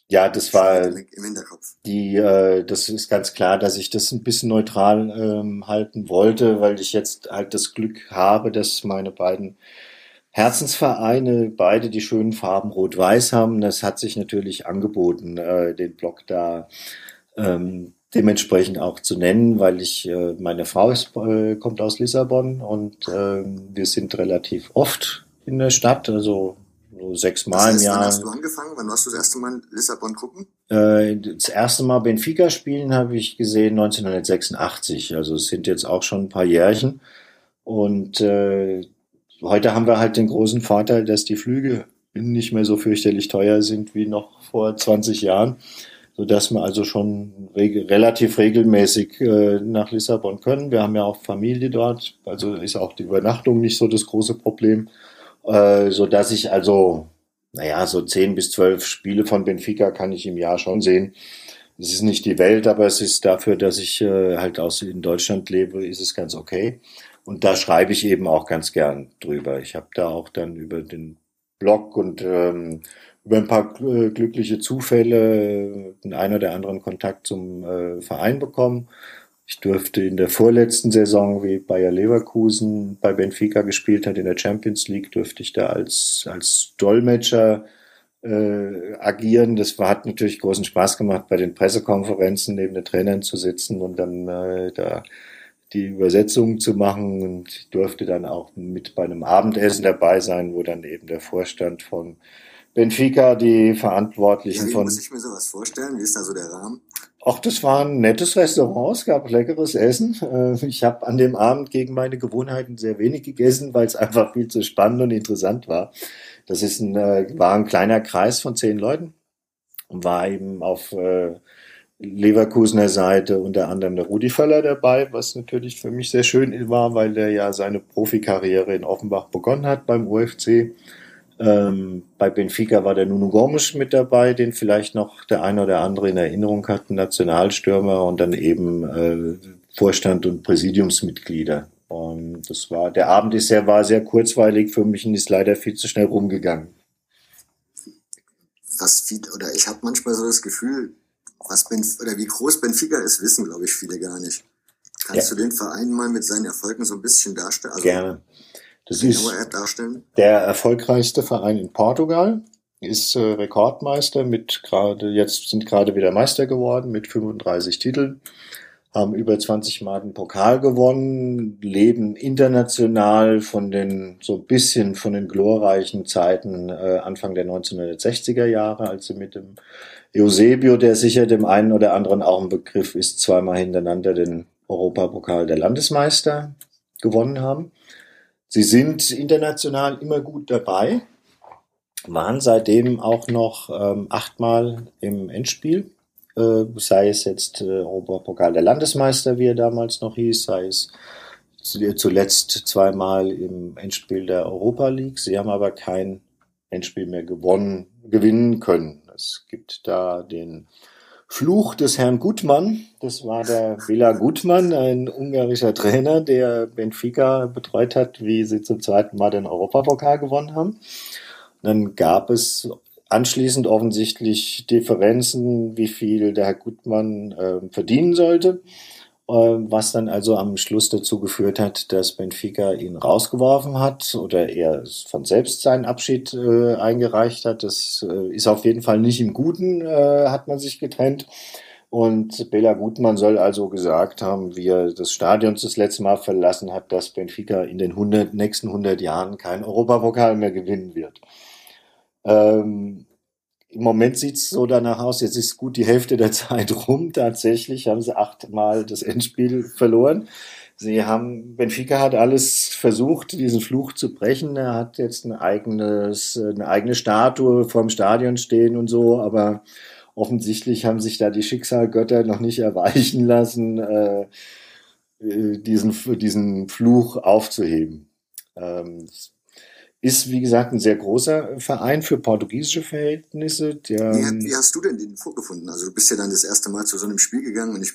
Ja, das war im Hinterkopf. Die, äh, das ist ganz klar, dass ich das ein bisschen neutral ähm, halten wollte, weil ich jetzt halt das Glück habe, dass meine beiden Herzensvereine beide die schönen Farben Rot-Weiß haben. Das hat sich natürlich angeboten, äh, den Blog da ähm, dementsprechend auch zu nennen, weil ich, äh, meine Frau ist, äh, kommt aus Lissabon und äh, wir sind relativ oft in der Stadt, also so sechs Mal das heißt, im Jahr. Wann hast du angefangen? Wann warst du das erste Mal in Lissabon gucken? Äh, das erste Mal Benfica spielen habe ich gesehen 1986, also es sind jetzt auch schon ein paar Jährchen und äh, heute haben wir halt den großen Vorteil, dass die Flüge nicht mehr so fürchterlich teuer sind wie noch vor 20 Jahren so dass wir also schon reg relativ regelmäßig äh, nach Lissabon können. Wir haben ja auch Familie dort, also ist auch die Übernachtung nicht so das große Problem, äh, so dass ich also, naja, so zehn bis zwölf Spiele von Benfica kann ich im Jahr schon sehen. Es ist nicht die Welt, aber es ist dafür, dass ich äh, halt aus in Deutschland lebe, ist es ganz okay. Und da schreibe ich eben auch ganz gern drüber. Ich habe da auch dann über den Blog und ähm, über ein paar äh, glückliche Zufälle den einen oder anderen Kontakt zum äh, Verein bekommen Ich durfte in der vorletzten Saison, wie Bayer Leverkusen bei Benfica gespielt hat in der Champions League, durfte ich da als, als Dolmetscher äh, agieren. Das war, hat natürlich großen Spaß gemacht, bei den Pressekonferenzen neben den Trainern zu sitzen und dann äh, da die Übersetzung zu machen und durfte dann auch mit bei einem Abendessen dabei sein, wo dann eben der Vorstand von Benfica, die Verantwortlichen Ja, wie von muss ich mir sowas vorstellen? Wie ist da so der Rahmen? Ach, das war ein nettes Restaurant, es gab leckeres Essen. Äh, Ich habe an dem Abend gegen meine Gewohnheiten sehr wenig gegessen, weil es einfach viel zu spannend und interessant war. Das ist ein, äh, war ein kleiner Kreis von zehn Leuten und war eben auf äh, Leverkusener Seite unter anderem der Rudi Völler dabei, was natürlich für mich sehr schön war, weil der ja seine Profikarriere in Offenbach begonnen hat beim UFC. Ähm, bei Benfica war der Nuno Gomes mit dabei, den vielleicht noch der eine oder andere in Erinnerung hat, ein Nationalstürmer und dann eben äh, Vorstand und Präsidiumsmitglieder. Und das war, der Abend ist sehr, war sehr kurzweilig für mich und ist leider viel zu schnell rumgegangen. Was viel, oder ich habe manchmal so das Gefühl, was Benf oder wie groß Benfica ist, wissen, glaube ich, viele gar nicht. Kannst Ja. du den Verein mal mit seinen Erfolgen so ein bisschen darstellen? Also Gerne. Das ist der erfolgreichste Verein in Portugal, ist äh, Rekordmeister mit gerade, jetzt sind gerade wieder Meister geworden mit 35 Titeln, haben über 20 Mal den Pokal gewonnen, leben international von den, so ein bisschen von den glorreichen Zeiten äh, Anfang der 1960er Jahre, als sie mit dem Eusebio, der sicher dem einen oder anderen auch ein Begriff ist, zweimal hintereinander den Europapokal der Landesmeister gewonnen haben. Sie sind international immer gut dabei, waren seitdem auch noch ähm, achtmal im Endspiel, äh, sei es jetzt äh, Europapokal der Landesmeister, wie er damals noch hieß, sei es zu- zuletzt zweimal im Endspiel der Europa League. Sie haben aber kein Endspiel mehr gewonnen, gewinnen können. Es gibt da den Fluch des Herrn Gutmann. Das war der Vila Gutmann, ein ungarischer Trainer, der Benfica betreut hat, wie sie zum zweiten Mal den Europapokal gewonnen haben. Dann gab es anschließend offensichtlich Differenzen, wie viel der Herr Gutmann äh, verdienen sollte, was dann also am Schluss dazu geführt hat, dass Benfica ihn rausgeworfen hat oder er von selbst seinen Abschied äh, eingereicht hat. Das äh, ist auf jeden Fall nicht im Guten, äh, hat man sich getrennt. Und Bela Gutmann soll also gesagt haben, wie er das Stadion das letzte Mal verlassen hat, dass Benfica in den 100, nächsten 100 Jahren keinen Europapokal mehr gewinnen wird. Ähm, Im Moment sieht's so danach aus, jetzt ist gut die Hälfte der Zeit rum. Tatsächlich haben sie achtmal das Endspiel verloren. Sie haben, Benfica hat alles versucht, diesen Fluch zu brechen. Er hat jetzt ein eigenes, eine eigene Statue vorm Stadion stehen und so, aber offensichtlich haben sich da die Schicksalgötter noch nicht erweichen lassen, äh, äh, diesen, diesen Fluch aufzuheben. Ähm, ist, wie gesagt, ein sehr großer Verein für portugiesische Verhältnisse. Der, Wie, hat- wie hast du denn den vorgefunden? Also du bist ja dann das erste Mal zu so einem Spiel gegangen und ich,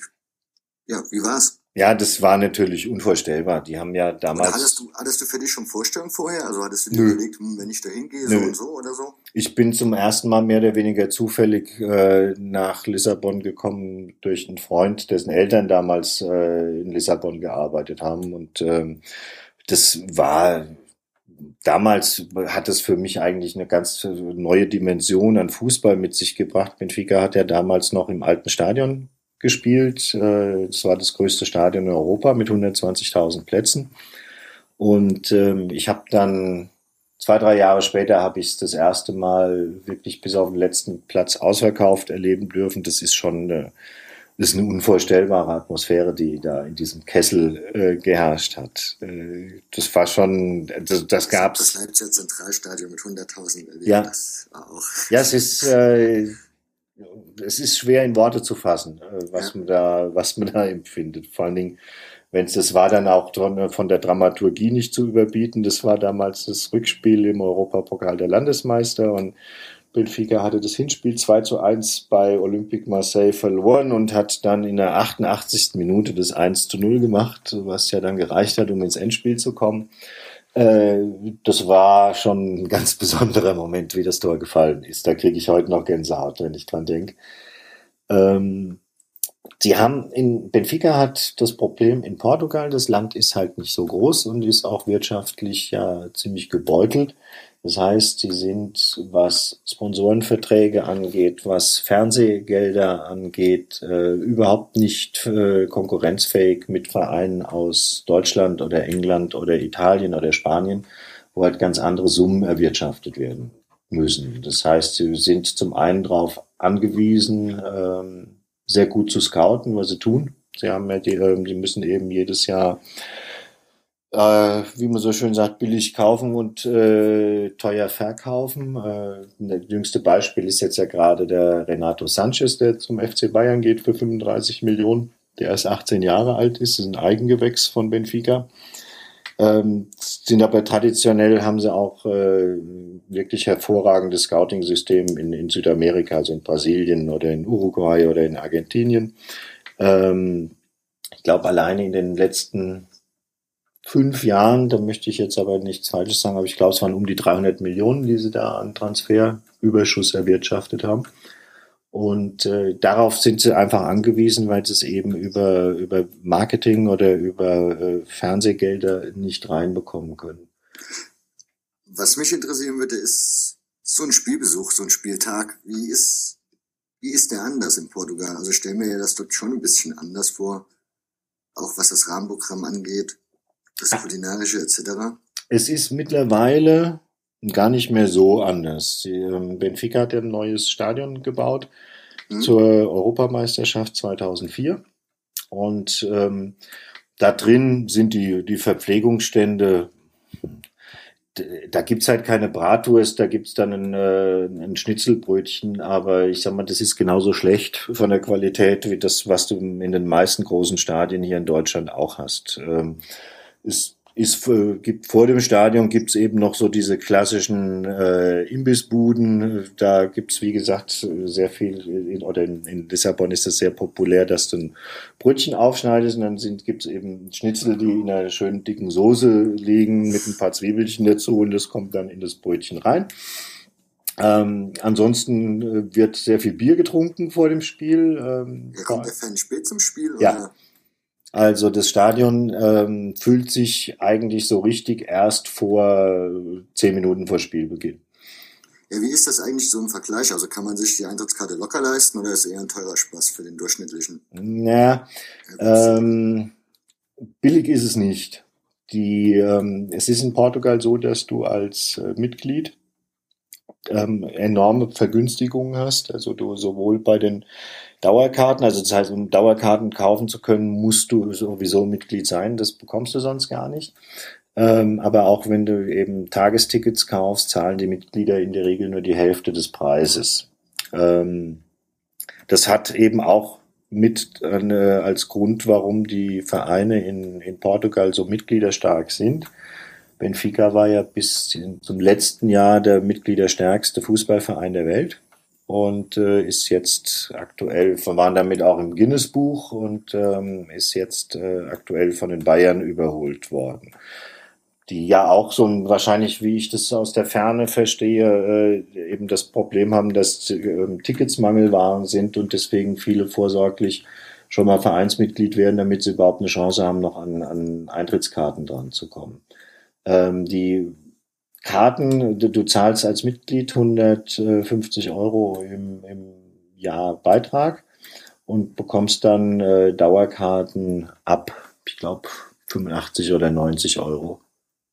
ja, wie war's? ja, das war natürlich unvorstellbar. Die haben ja damals. hattest du, hattest du für dich schon Vorstellungen vorher? Also hattest du dir Nö. überlegt, hm, wenn ich da hingehe, so Nö. und so oder so? Ich bin zum ersten Mal mehr oder weniger zufällig äh, nach Lissabon gekommen durch einen Freund, dessen Eltern damals äh, in Lissabon gearbeitet haben. Und ähm, das war damals hat es für mich eigentlich eine ganz neue Dimension an Fußball mit sich gebracht. Benfica hat ja damals noch im alten Stadion gespielt. Äh, Das war das größte Stadion in Europa mit 120.000 Plätzen. Und ähm, ich habe dann zwei, drei Jahre später habe ich es das erste Mal wirklich bis auf den letzten Platz ausverkauft erleben dürfen. Das ist schon eine, das ist eine unvorstellbare Atmosphäre, die da in diesem Kessel äh, geherrscht hat. Äh, das war schon, das, das gab's. Das Leipziger Zentralstadion mit 100.000 erlebt. Ja. Das war auch. Ja, es ist, äh, es ist schwer in Worte zu fassen, äh, was Ja. man da, was man da empfindet. Vor allen Dingen, wenn es, das war dann auch dran- von der Dramaturgie nicht zu überbieten. Das war damals das Rückspiel im Europapokal der Landesmeister und Benfica hatte das Hinspiel 2 zu 1 bei Olympique Marseille verloren und hat dann in der 88. Minute das 1 zu 0 gemacht, was ja dann gereicht hat, um ins Endspiel zu kommen. Äh, das war schon ein ganz besonderer Moment, wie das Tor gefallen ist. Da kriege ich heute noch Gänsehaut, wenn ich dran denke. Ähm, Sie haben in Benfica hat das Problem in Portugal, das Land ist halt nicht so groß und ist auch wirtschaftlich ja ziemlich gebeutelt. Das heißt, sie sind, was Sponsorenverträge angeht, was Fernsehgelder angeht, äh, überhaupt nicht äh, konkurrenzfähig mit Vereinen aus Deutschland oder England oder Italien oder Spanien, wo halt ganz andere Summen erwirtschaftet werden müssen. Das heißt, sie sind zum einen darauf angewiesen, ähm, sehr gut zu scouten, was sie tun. Sie haben ja die, äh, die müssen eben jedes Jahr äh, wie man so schön sagt, billig kaufen und äh, teuer verkaufen. Äh, das jüngste Beispiel ist jetzt ja gerade der Renato Sanchez, der zum FC Bayern geht für 35 Millionen, der erst 18 Jahre alt ist, das ist ein Eigengewächs von Benfica. Ähm, sind aber traditionell haben sie auch äh, wirklich hervorragendes Scouting-System in, in Südamerika, also in Brasilien oder in Uruguay oder in Argentinien. Ähm, ich glaube, alleine in den letzten fünf Jahren, da möchte ich jetzt aber nichts Falsches sagen, aber ich glaube, es waren um die 300 Millionen, die sie da an Transferüberschuss erwirtschaftet haben. Und äh, darauf sind sie einfach angewiesen, weil sie es eben über, über Marketing oder über äh, Fernsehgelder nicht reinbekommen können. Was mich interessieren würde, ist so ein Spielbesuch, so ein Spieltag. Wie ist, wie ist der anders in Portugal? Also stell mir das dort schon ein bisschen anders vor, auch was das Rahmenprogramm angeht das Kulinarische etc.? Es ist mittlerweile gar nicht mehr so anders. Die, ähm, Benfica hat ja ein neues Stadion gebaut hm. zur Europameisterschaft 2004 und ähm, da drin sind die, die Verpflegungsstände da gibt's halt keine Bratwurst, da gibt's dann ein, äh, ein Schnitzelbrötchen, aber ich sag mal, das ist genauso schlecht von der Qualität wie das, was du in den meisten großen Stadien hier in Deutschland auch hast. Ähm, es ist, äh, gibt vor dem Stadion gibt's eben noch so diese klassischen äh, Imbissbuden. Da gibt's wie gesagt, sehr viel, in, oder in, in Lissabon ist das sehr populär, dass du ein Brötchen aufschneidest und dann sind, gibt's eben Schnitzel, die in einer schönen dicken Soße liegen mit ein paar Zwiebelchen dazu und das kommt dann in das Brötchen rein. Ähm, ansonsten äh, wird sehr viel Bier getrunken vor dem Spiel. Ähm, ja, kommt der Fan spät zum Spiel? Ja. Oder? Also das Stadion ähm, füllt sich eigentlich so richtig erst vor zehn Minuten vor Spielbeginn. Ja, wie ist das eigentlich so im Vergleich? Also kann man sich die Eintrittskarte locker leisten oder ist eher ein teurer Spaß für den durchschnittlichen? Naja, ähm, billig ist es nicht. Die, ähm, es ist in Portugal so, dass du als äh, Mitglied ähm, enorme Vergünstigungen hast. Also du sowohl bei den Dauerkarten, also das heißt, um Dauerkarten kaufen zu können, musst du sowieso Mitglied sein. Das bekommst du sonst gar nicht. Ähm, aber auch wenn du eben Tagestickets kaufst, zahlen die Mitglieder in der Regel nur die Hälfte des Preises. Ähm, das hat eben auch mit äh, als Grund, warum die Vereine in, in Portugal so mitgliederstark sind. Benfica war ja bis zum letzten Jahr der mitgliederstärkste Fußballverein der Welt und äh, ist jetzt aktuell, waren damit auch im Guinness-Buch und ähm, ist jetzt äh, aktuell von den Bayern überholt worden. Die ja auch so ein, wahrscheinlich, wie ich das aus der Ferne verstehe, äh, eben das Problem haben, dass äh, Tickets Mangelwaren sind und deswegen viele vorsorglich schon mal Vereinsmitglied werden, damit sie überhaupt eine Chance haben, noch an, an Eintrittskarten dran zu kommen. Ähm, die Karten, du, du, zahlst als Mitglied 150 Euro im, im Jahr Beitrag und bekommst dann äh, Dauerkarten ab, ich glaube, 85 oder 90 Euro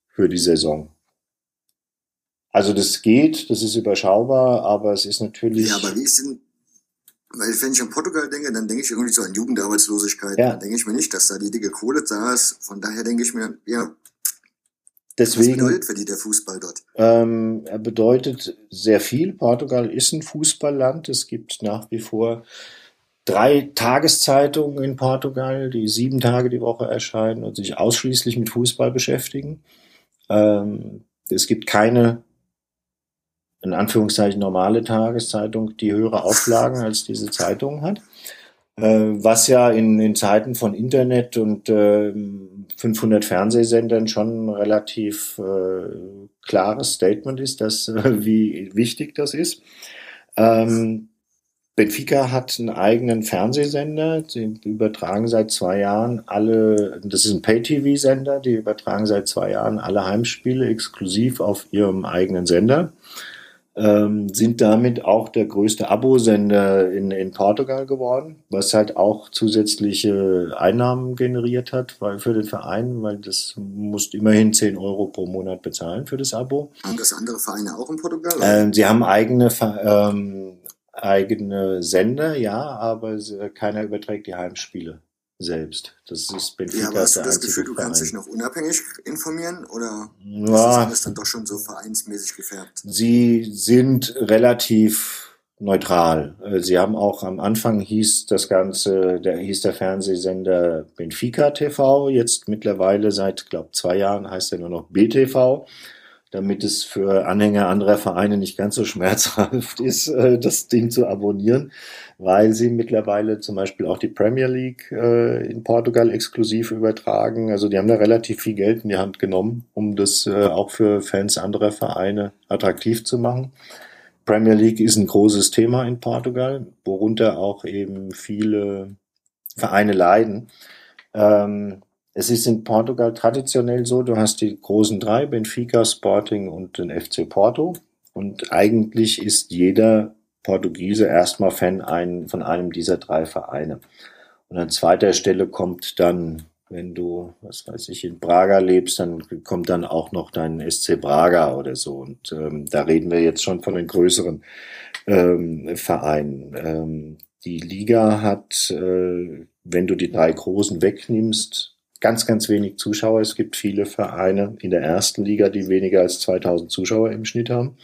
für die Saison. Also das geht, das ist überschaubar, aber es ist natürlich. Ja, aber wie ist denn, weil wenn ich an Portugal denke, dann denke ich irgendwie so an Jugendarbeitslosigkeit. Ja. Dann denke ich mir nicht, dass da die dicke Kohle da ist. Von daher denke ich mir, ja, Deswegen, Was bedeutet für die der Fußball dort? Ähm, er bedeutet sehr viel. Portugal ist ein Fußballland. Es gibt nach wie vor drei Tageszeitungen in Portugal, die sieben Tage die Woche erscheinen und sich ausschließlich mit Fußball beschäftigen. Ähm, es gibt keine, in Anführungszeichen, normale Tageszeitung, die höhere Auflagen als diese Zeitung hat. Äh, was ja in, in Zeiten von Internet und äh, 500 Fernsehsendern schon ein relativ äh, klares Statement ist, dass, äh, wie wichtig das ist. Ähm, Benfica hat einen eigenen Fernsehsender. Sie übertragen seit zwei Jahren alle, das ist ein Pay-TV-Sender, die übertragen seit zwei Jahren alle Heimspiele exklusiv auf ihrem eigenen Sender. Ähm, sind damit auch der größte Abosender in, in Portugal geworden, was halt auch zusätzliche Einnahmen generiert hat weil für den Verein, weil das musst immerhin 10 Euro pro Monat bezahlen für das Abo. Haben das andere Vereine auch in Portugal? Ähm, sie haben eigene ähm, eigene Sender, ja, aber keiner überträgt die Heimspiele selbst. Das ist Benfica. Ja, aber hast du das Gefühl, du kannst dich noch unabhängig informieren oder ja, ist das alles dann doch schon so vereinsmäßig gefärbt? Sie sind relativ neutral. Äh, sie haben auch am Anfang hieß das Ganze, der hieß der Fernsehsender Benfica TV. Jetzt mittlerweile seit, glaube zwei Jahren heißt er nur noch BTV damit es für Anhänger anderer Vereine nicht ganz so schmerzhaft ist, äh, das Ding zu abonnieren, weil sie mittlerweile zum Beispiel auch die Premier League äh, in Portugal exklusiv übertragen. Also die haben da relativ viel Geld in die Hand genommen, um das äh, auch für Fans anderer Vereine attraktiv zu machen. Premier League ist ein großes Thema in Portugal, worunter auch eben viele Vereine leiden. Ähm, es ist in Portugal traditionell so, du hast die großen drei, Benfica, Sporting und den FC Porto. Und eigentlich ist jeder Portugiese erstmal Fan ein, von einem dieser drei Vereine. Und an zweiter Stelle kommt dann, wenn du, was weiß ich, in Braga lebst, dann kommt dann auch noch dein SC Braga oder so. Und ähm, da reden wir jetzt schon von den größeren ähm, Vereinen. Ähm, die Liga hat, äh, wenn du die drei Großen wegnimmst, ganz, ganz wenig Zuschauer. Es gibt viele Vereine in der ersten Liga, die weniger als 2000 Zuschauer im Schnitt haben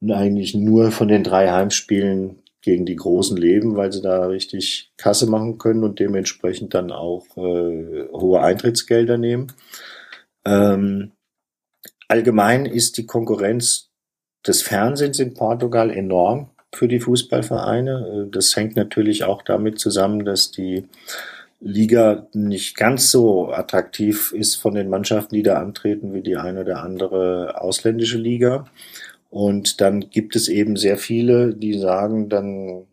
und eigentlich nur von den drei Heimspielen gegen die Großen leben, weil sie da richtig Kasse machen können und dementsprechend dann auch äh, hohe Eintrittsgelder nehmen. Ähm, allgemein ist die Konkurrenz des Fernsehens in Portugal enorm für die Fußballvereine. Äh, das hängt natürlich auch damit zusammen, dass die Liga nicht ganz so attraktiv ist von den Mannschaften, die da antreten, wie die eine oder andere ausländische Liga. Und dann gibt es eben sehr viele, die sagen, dann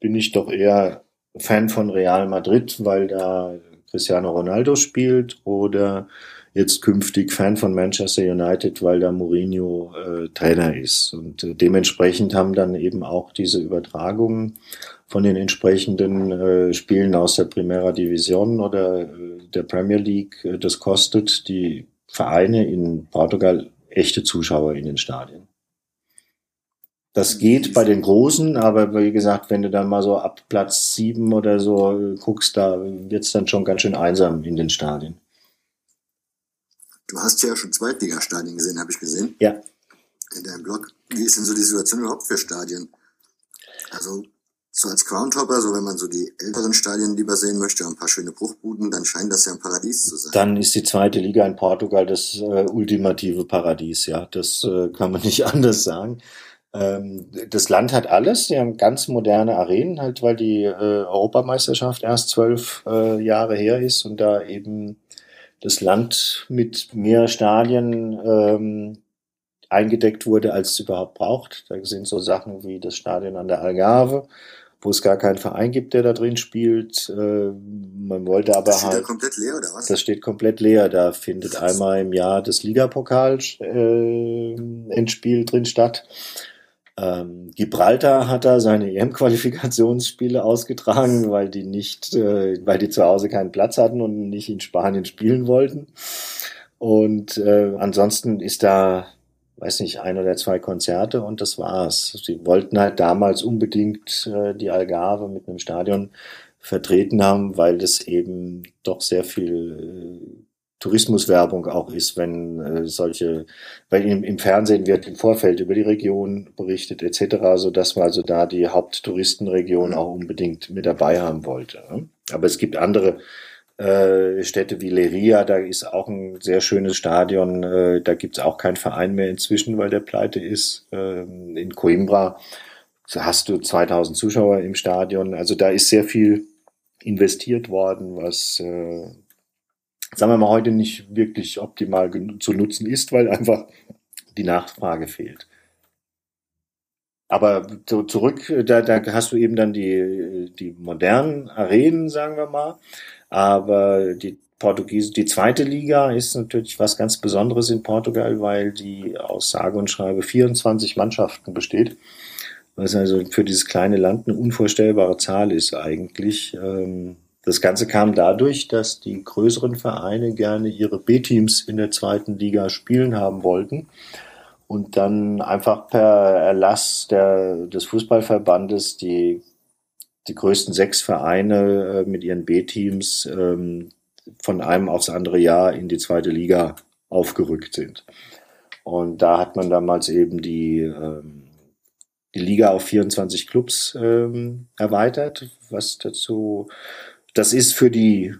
bin ich doch eher Fan von Real Madrid, weil da Cristiano Ronaldo spielt oder jetzt künftig Fan von Manchester United, weil da Mourinho äh, Trainer ist. Und äh, dementsprechend haben dann eben auch diese Übertragungen von den entsprechenden äh, Spielen aus der Primera Division oder äh, der Premier League, äh, das kostet die Vereine in Portugal echte Zuschauer in den Stadien. Das geht bei den Großen, aber wie gesagt, wenn du dann mal so ab Platz sieben oder so äh, guckst, da wird's dann schon ganz schön einsam in den Stadien. Du hast ja schon Zweitligastadien gesehen, habe ich gesehen. Ja. In deinem Blog. Wie ist denn so die Situation überhaupt für Stadien? Also so als Groundhopper, so wenn man so die älteren Stadien lieber sehen möchte, ein paar schöne Bruchbuden, dann scheint das ja ein Paradies zu sein. Dann ist die zweite Liga in Portugal das äh, ultimative Paradies, ja. Das äh, kann man nicht anders sagen. Ähm, das Land hat alles. Sie haben ganz moderne Arenen, halt, weil die äh, Europameisterschaft erst zwölf äh, Jahre her ist und da eben das Land mit mehr Stadien ähm, eingedeckt wurde, als es überhaupt braucht. Da sind so Sachen wie das Stadion an der Algarve, wo es gar keinen Verein gibt, der da drin spielt. Äh, man wollte aber das steht halt. Da komplett leer, oder was? Das steht komplett leer. Da findet einmal im Jahr das Ligapokal äh, drin statt. Ähm, Gibraltar hat da seine EM-Qualifikationsspiele ausgetragen, weil die nicht, äh, weil die zu Hause keinen Platz hatten und nicht in Spanien spielen wollten. Und äh, ansonsten ist da weiß nicht, ein oder zwei Konzerte und das war's. Sie wollten halt damals unbedingt äh, die Algarve mit einem Stadion vertreten haben, weil das eben doch sehr viel äh, Tourismuswerbung auch ist, wenn äh, solche, weil im, im, Fernsehen wird im Vorfeld über die Region berichtet etc., so dass man also da die Haupttouristenregion auch unbedingt mit dabei haben wollte. Ne? Aber es gibt andere äh, Städte wie Leria, da ist auch ein sehr schönes Stadion. Äh, da gibt's auch keinen Verein mehr inzwischen, weil der pleite ist. Äh, in Coimbra hast du 2000 Zuschauer im Stadion. Also da ist sehr viel investiert worden, was, äh, sagen wir mal, heute nicht wirklich optimal zu nutzen ist, weil einfach die Nachfrage fehlt. aber so zurück, da, da hast du eben dann die, die modernen Arenen, sagen wir mal. Aber die Portugiese, die zweite Liga ist natürlich was ganz Besonderes in Portugal, weil die aus sage und schreibe 24 Mannschaften besteht. Was also für dieses kleine Land eine unvorstellbare Zahl ist eigentlich. Ähm, das Ganze kam dadurch, dass die größeren Vereine gerne ihre B-Teams in der zweiten Liga spielen haben wollten und dann einfach per Erlass der, des Fußballverbandes die, die größten sechs Vereine äh, mit ihren B-Teams ähm, von einem aufs andere Jahr in die zweite Liga aufgerückt sind. Und da hat man damals eben die, ähm, die Liga auf 24 Clubs ähm, erweitert, was dazu, das ist für die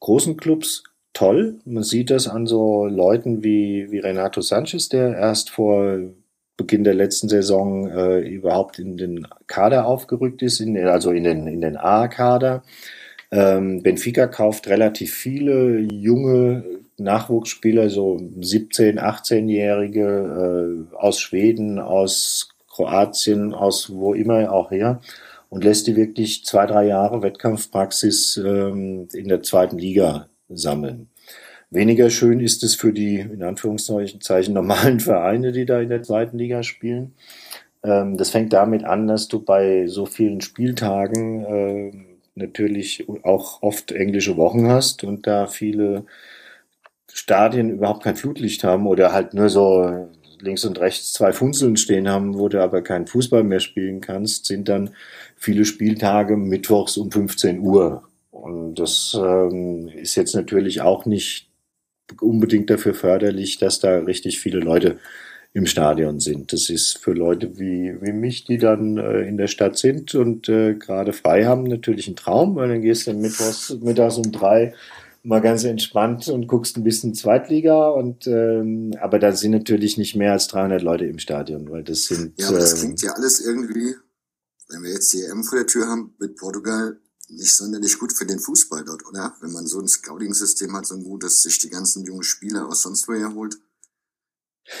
großen Clubs toll. Man sieht das an so Leuten wie, wie Renato Sanchez, der erst vor Beginn der letzten Saison äh, überhaupt in den Kader aufgerückt ist, in, also in den, in den A-Kader. Ähm, Benfica kauft relativ viele junge Nachwuchsspieler, so 17-, 18-Jährige äh, aus Schweden, aus Kroatien, aus wo immer auch her und lässt die wirklich zwei, drei Jahre Wettkampfpraxis ähm, in der zweiten Liga sammeln. Weniger schön ist es für die, in Anführungszeichen, normalen Vereine, die da in der zweiten Liga spielen. Ähm, das fängt damit an, dass du bei so vielen Spieltagen äh, natürlich auch oft englische Wochen hast und da viele Stadien überhaupt kein Flutlicht haben oder halt nur so links und rechts zwei Funzeln stehen haben, wo du aber keinen Fußball mehr spielen kannst, sind dann viele Spieltage mittwochs um 15 Uhr. Und das ähm, ist jetzt natürlich auch nicht unbedingt dafür förderlich, dass da richtig viele Leute im Stadion sind. Das ist für Leute wie, wie mich, die dann äh, in der Stadt sind und äh, gerade frei haben, natürlich ein Traum, weil dann gehst du mittwochs, mittags um drei mal ganz entspannt und guckst ein bisschen Zweitliga und ähm, aber da sind natürlich nicht mehr als 300 Leute im Stadion, weil das sind ja, aber das äh, klingt ja alles irgendwie, wenn wir jetzt die EM vor der Tür haben mit Portugal, nicht sonderlich gut für den Fußball dort, oder? Wenn man so ein Scouting-System hat, so ein gutes, sich die ganzen jungen Spieler aus sonst woher holt.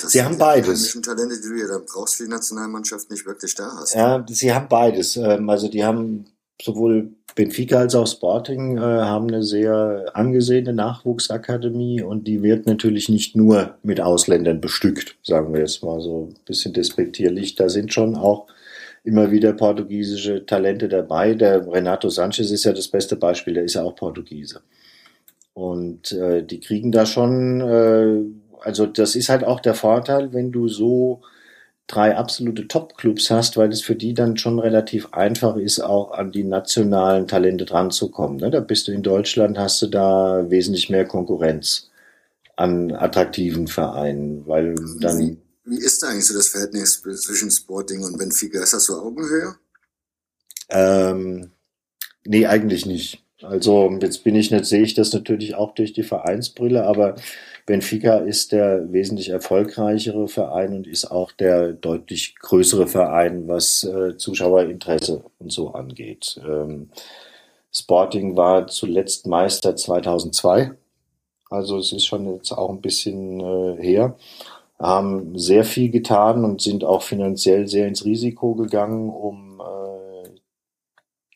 Sie haben beides. Die Talente, die du ja dann brauchst für die Nationalmannschaft, nicht wirklich da hast. Ja, sie haben beides. Ähm, also die haben sowohl Benfica als auch Sporting äh, haben eine sehr angesehene Nachwuchsakademie und die wird natürlich nicht nur mit Ausländern bestückt, sagen wir jetzt mal so ein bisschen despektierlich. Da sind schon auch immer wieder portugiesische Talente dabei. Der Renato Sanchez ist ja das beste Beispiel, der ist ja auch Portugiese. Und äh, die kriegen da schon, äh, also das ist halt auch der Vorteil, wenn du so drei absolute Top-Clubs hast, weil es für die dann schon relativ einfach ist, auch an die nationalen Talente dranzukommen. Ne? Da bist du in Deutschland, hast du da wesentlich mehr Konkurrenz an attraktiven Vereinen, weil dann wie ist da eigentlich so das Verhältnis zwischen Sporting und Benfica? Ist das so Augenhöhe? Ähm, nee, eigentlich nicht. Also jetzt bin ich nicht, sehe ich das natürlich auch durch die Vereinsbrille, aber Benfica ist der wesentlich erfolgreichere Verein und ist auch der deutlich größere Verein, was äh, Zuschauerinteresse und so angeht. Ähm, Sporting war zuletzt Meister 2002, also es ist schon jetzt auch ein bisschen äh, her haben sehr viel getan und sind auch finanziell sehr ins Risiko gegangen, um äh,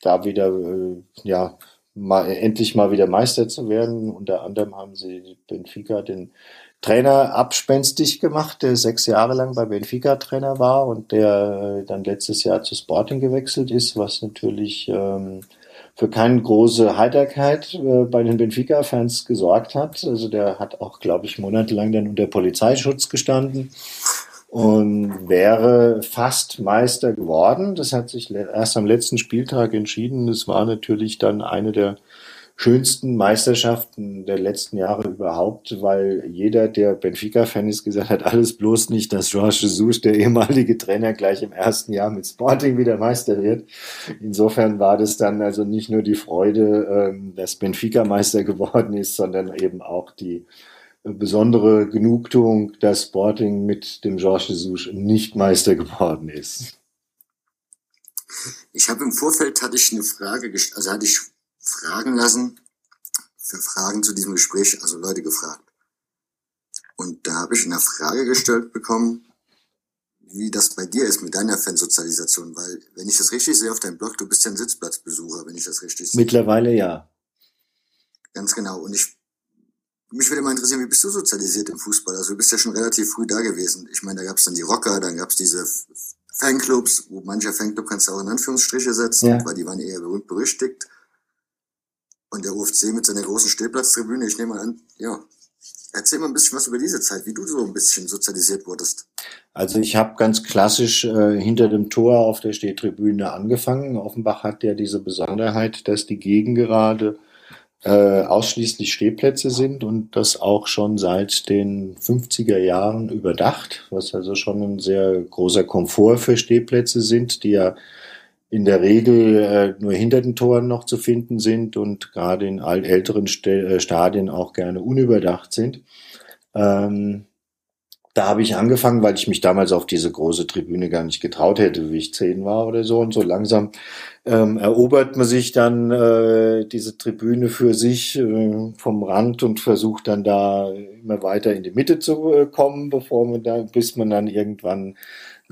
da wieder äh, ja mal endlich mal wieder Meister zu werden. Unter anderem haben sie Benfica den Trainer abspenstig gemacht, der sechs Jahre lang bei Benfica Trainer war und der äh, dann letztes Jahr zu Sporting gewechselt ist, was natürlich ähm, für keine große Heiterkeit äh, bei den Benfica-Fans gesorgt hat. Also der hat auch, glaube ich, monatelang dann unter Polizeischutz gestanden und wäre fast Meister geworden. Das hat sich erst am letzten Spieltag entschieden. Das war natürlich dann eine der schönsten Meisterschaften der letzten Jahre überhaupt, weil jeder, der Benfica-Fan ist, gesagt hat, alles bloß nicht, dass Jorge Jesus, der ehemalige Trainer, gleich im ersten Jahr mit Sporting wieder Meister wird. Insofern war das dann also nicht nur die Freude, ähm, dass Benfica Meister geworden ist, sondern eben auch die besondere Genugtuung, dass Sporting mit dem Jorge Jesus nicht Meister geworden ist. Ich habe im Vorfeld hatte ich eine Frage, also hatte ich fragen lassen, für Fragen zu diesem Gespräch, also Leute gefragt. Und da habe ich eine Frage gestellt bekommen, wie das bei dir ist mit deiner Fansozialisation, weil, wenn ich das richtig sehe auf deinem Blog, du bist ja ein Sitzplatzbesucher, wenn ich das richtig sehe. Mittlerweile ja. Ganz genau. Und ich, mich würde mal interessieren, wie bist du sozialisiert im Fußball? Also du bist ja schon relativ früh da gewesen. Ich meine, da gab es dann die Rocker, dann gab es diese Fanclubs, wo mancher Fanclub kannst du auch in Anführungsstriche setzen, ja. weil die waren eher berühmt berüchtigt. Und der UFC mit seiner großen Stehplatztribüne, ich nehme an, ja, Erzähl mal ein bisschen was über diese Zeit, wie du so ein bisschen sozialisiert wurdest. Also ich habe ganz klassisch äh, hinter dem Tor auf der Stehtribüne angefangen. Offenbach hat ja diese Besonderheit, dass die Gegengerade äh, ausschließlich Stehplätze sind und das auch schon seit den 50er Jahren überdacht, was also schon ein sehr großer Komfort für Stehplätze sind, die ja in der Regel äh, nur hinter den Toren noch zu finden sind und gerade in all älteren äh, Stadien auch gerne unüberdacht sind. Ähm, da habe ich angefangen, weil ich mich damals auf diese große Tribüne gar nicht getraut hätte, wie ich zehn war oder so. Und so langsam ähm, erobert man sich dann äh, diese Tribüne für sich äh, vom Rand und versucht dann da immer weiter in die Mitte zu äh, kommen, bevor man da, bis man dann irgendwann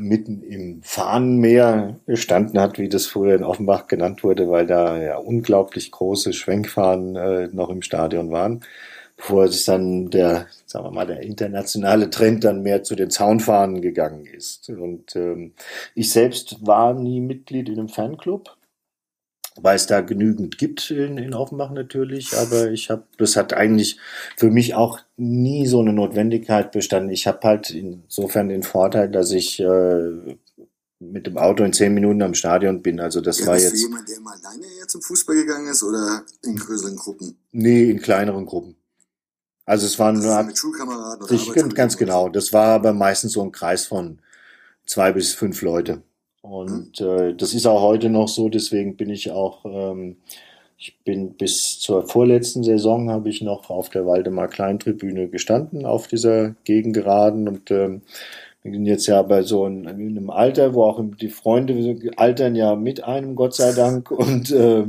mitten im Fahnenmeer gestanden hat, wie das früher in Offenbach genannt wurde, weil da ja unglaublich große Schwenkfahnen äh, noch im Stadion waren, bevor sich dann der, sagen wir mal, der internationale Trend dann mehr zu den Zaunfahnen gegangen ist. Und ähm, ich selbst war nie Mitglied in einem Fanclub, weil es da genügend gibt in, in Offenbach natürlich, aber ich habe, das hat eigentlich für mich auch nie so eine Notwendigkeit bestanden. Ich habe halt insofern den Vorteil, dass ich äh, mit dem Auto in zehn Minuten am Stadion bin. Also das ja, war jetzt. Bist du jemand, der mal alleine zum Fußball gegangen ist oder in größeren Gruppen? Nee, in kleineren Gruppen. Also es waren nur mit Schulkameraden oder ich, ganz genau. Das war aber meistens so ein Kreis von zwei bis fünf Leute. Und äh, das ist auch heute noch so, deswegen bin ich auch, ähm, ich bin bis zur vorletzten Saison habe ich noch auf der Waldemar Kleintribüne gestanden, auf dieser Gegengeraden. Und ähm, bin jetzt ja bei so einem, in einem Alter, wo auch die Freunde altern ja mit einem, Gott sei Dank, und äh,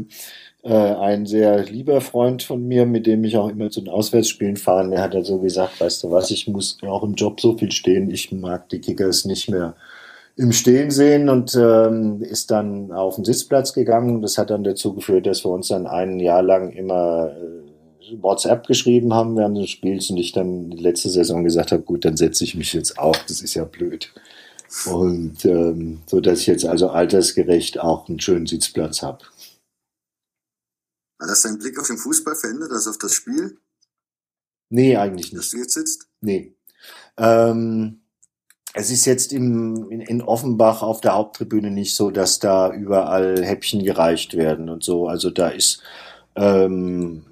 äh, ein sehr lieber Freund von mir, mit dem ich auch immer zu den Auswärtsspielen fahre, der hat ja so gesagt, weißt du was, ich muss auch im Job so viel stehen, ich mag die Kickers nicht mehr im Stehen sehen und ähm, ist dann auf den Sitzplatz gegangen. Das hat dann dazu geführt, dass wir uns dann ein Jahr lang immer äh, WhatsApp geschrieben haben während des Spiels und ich dann letzte Saison gesagt habe, gut, dann setze ich mich jetzt auf, das ist ja blöd. Und ähm, so dass ich jetzt also altersgerecht auch einen schönen Sitzplatz habe. Hat das deinen Blick auf den Fußball verändert, also auf das Spiel? Nee, eigentlich nicht. Dass du jetzt sitzt? Nee. Ähm, es ist jetzt im, in, in Offenbach auf der Haupttribüne nicht so, dass da überall Häppchen gereicht werden und so. Also da ist, ähm,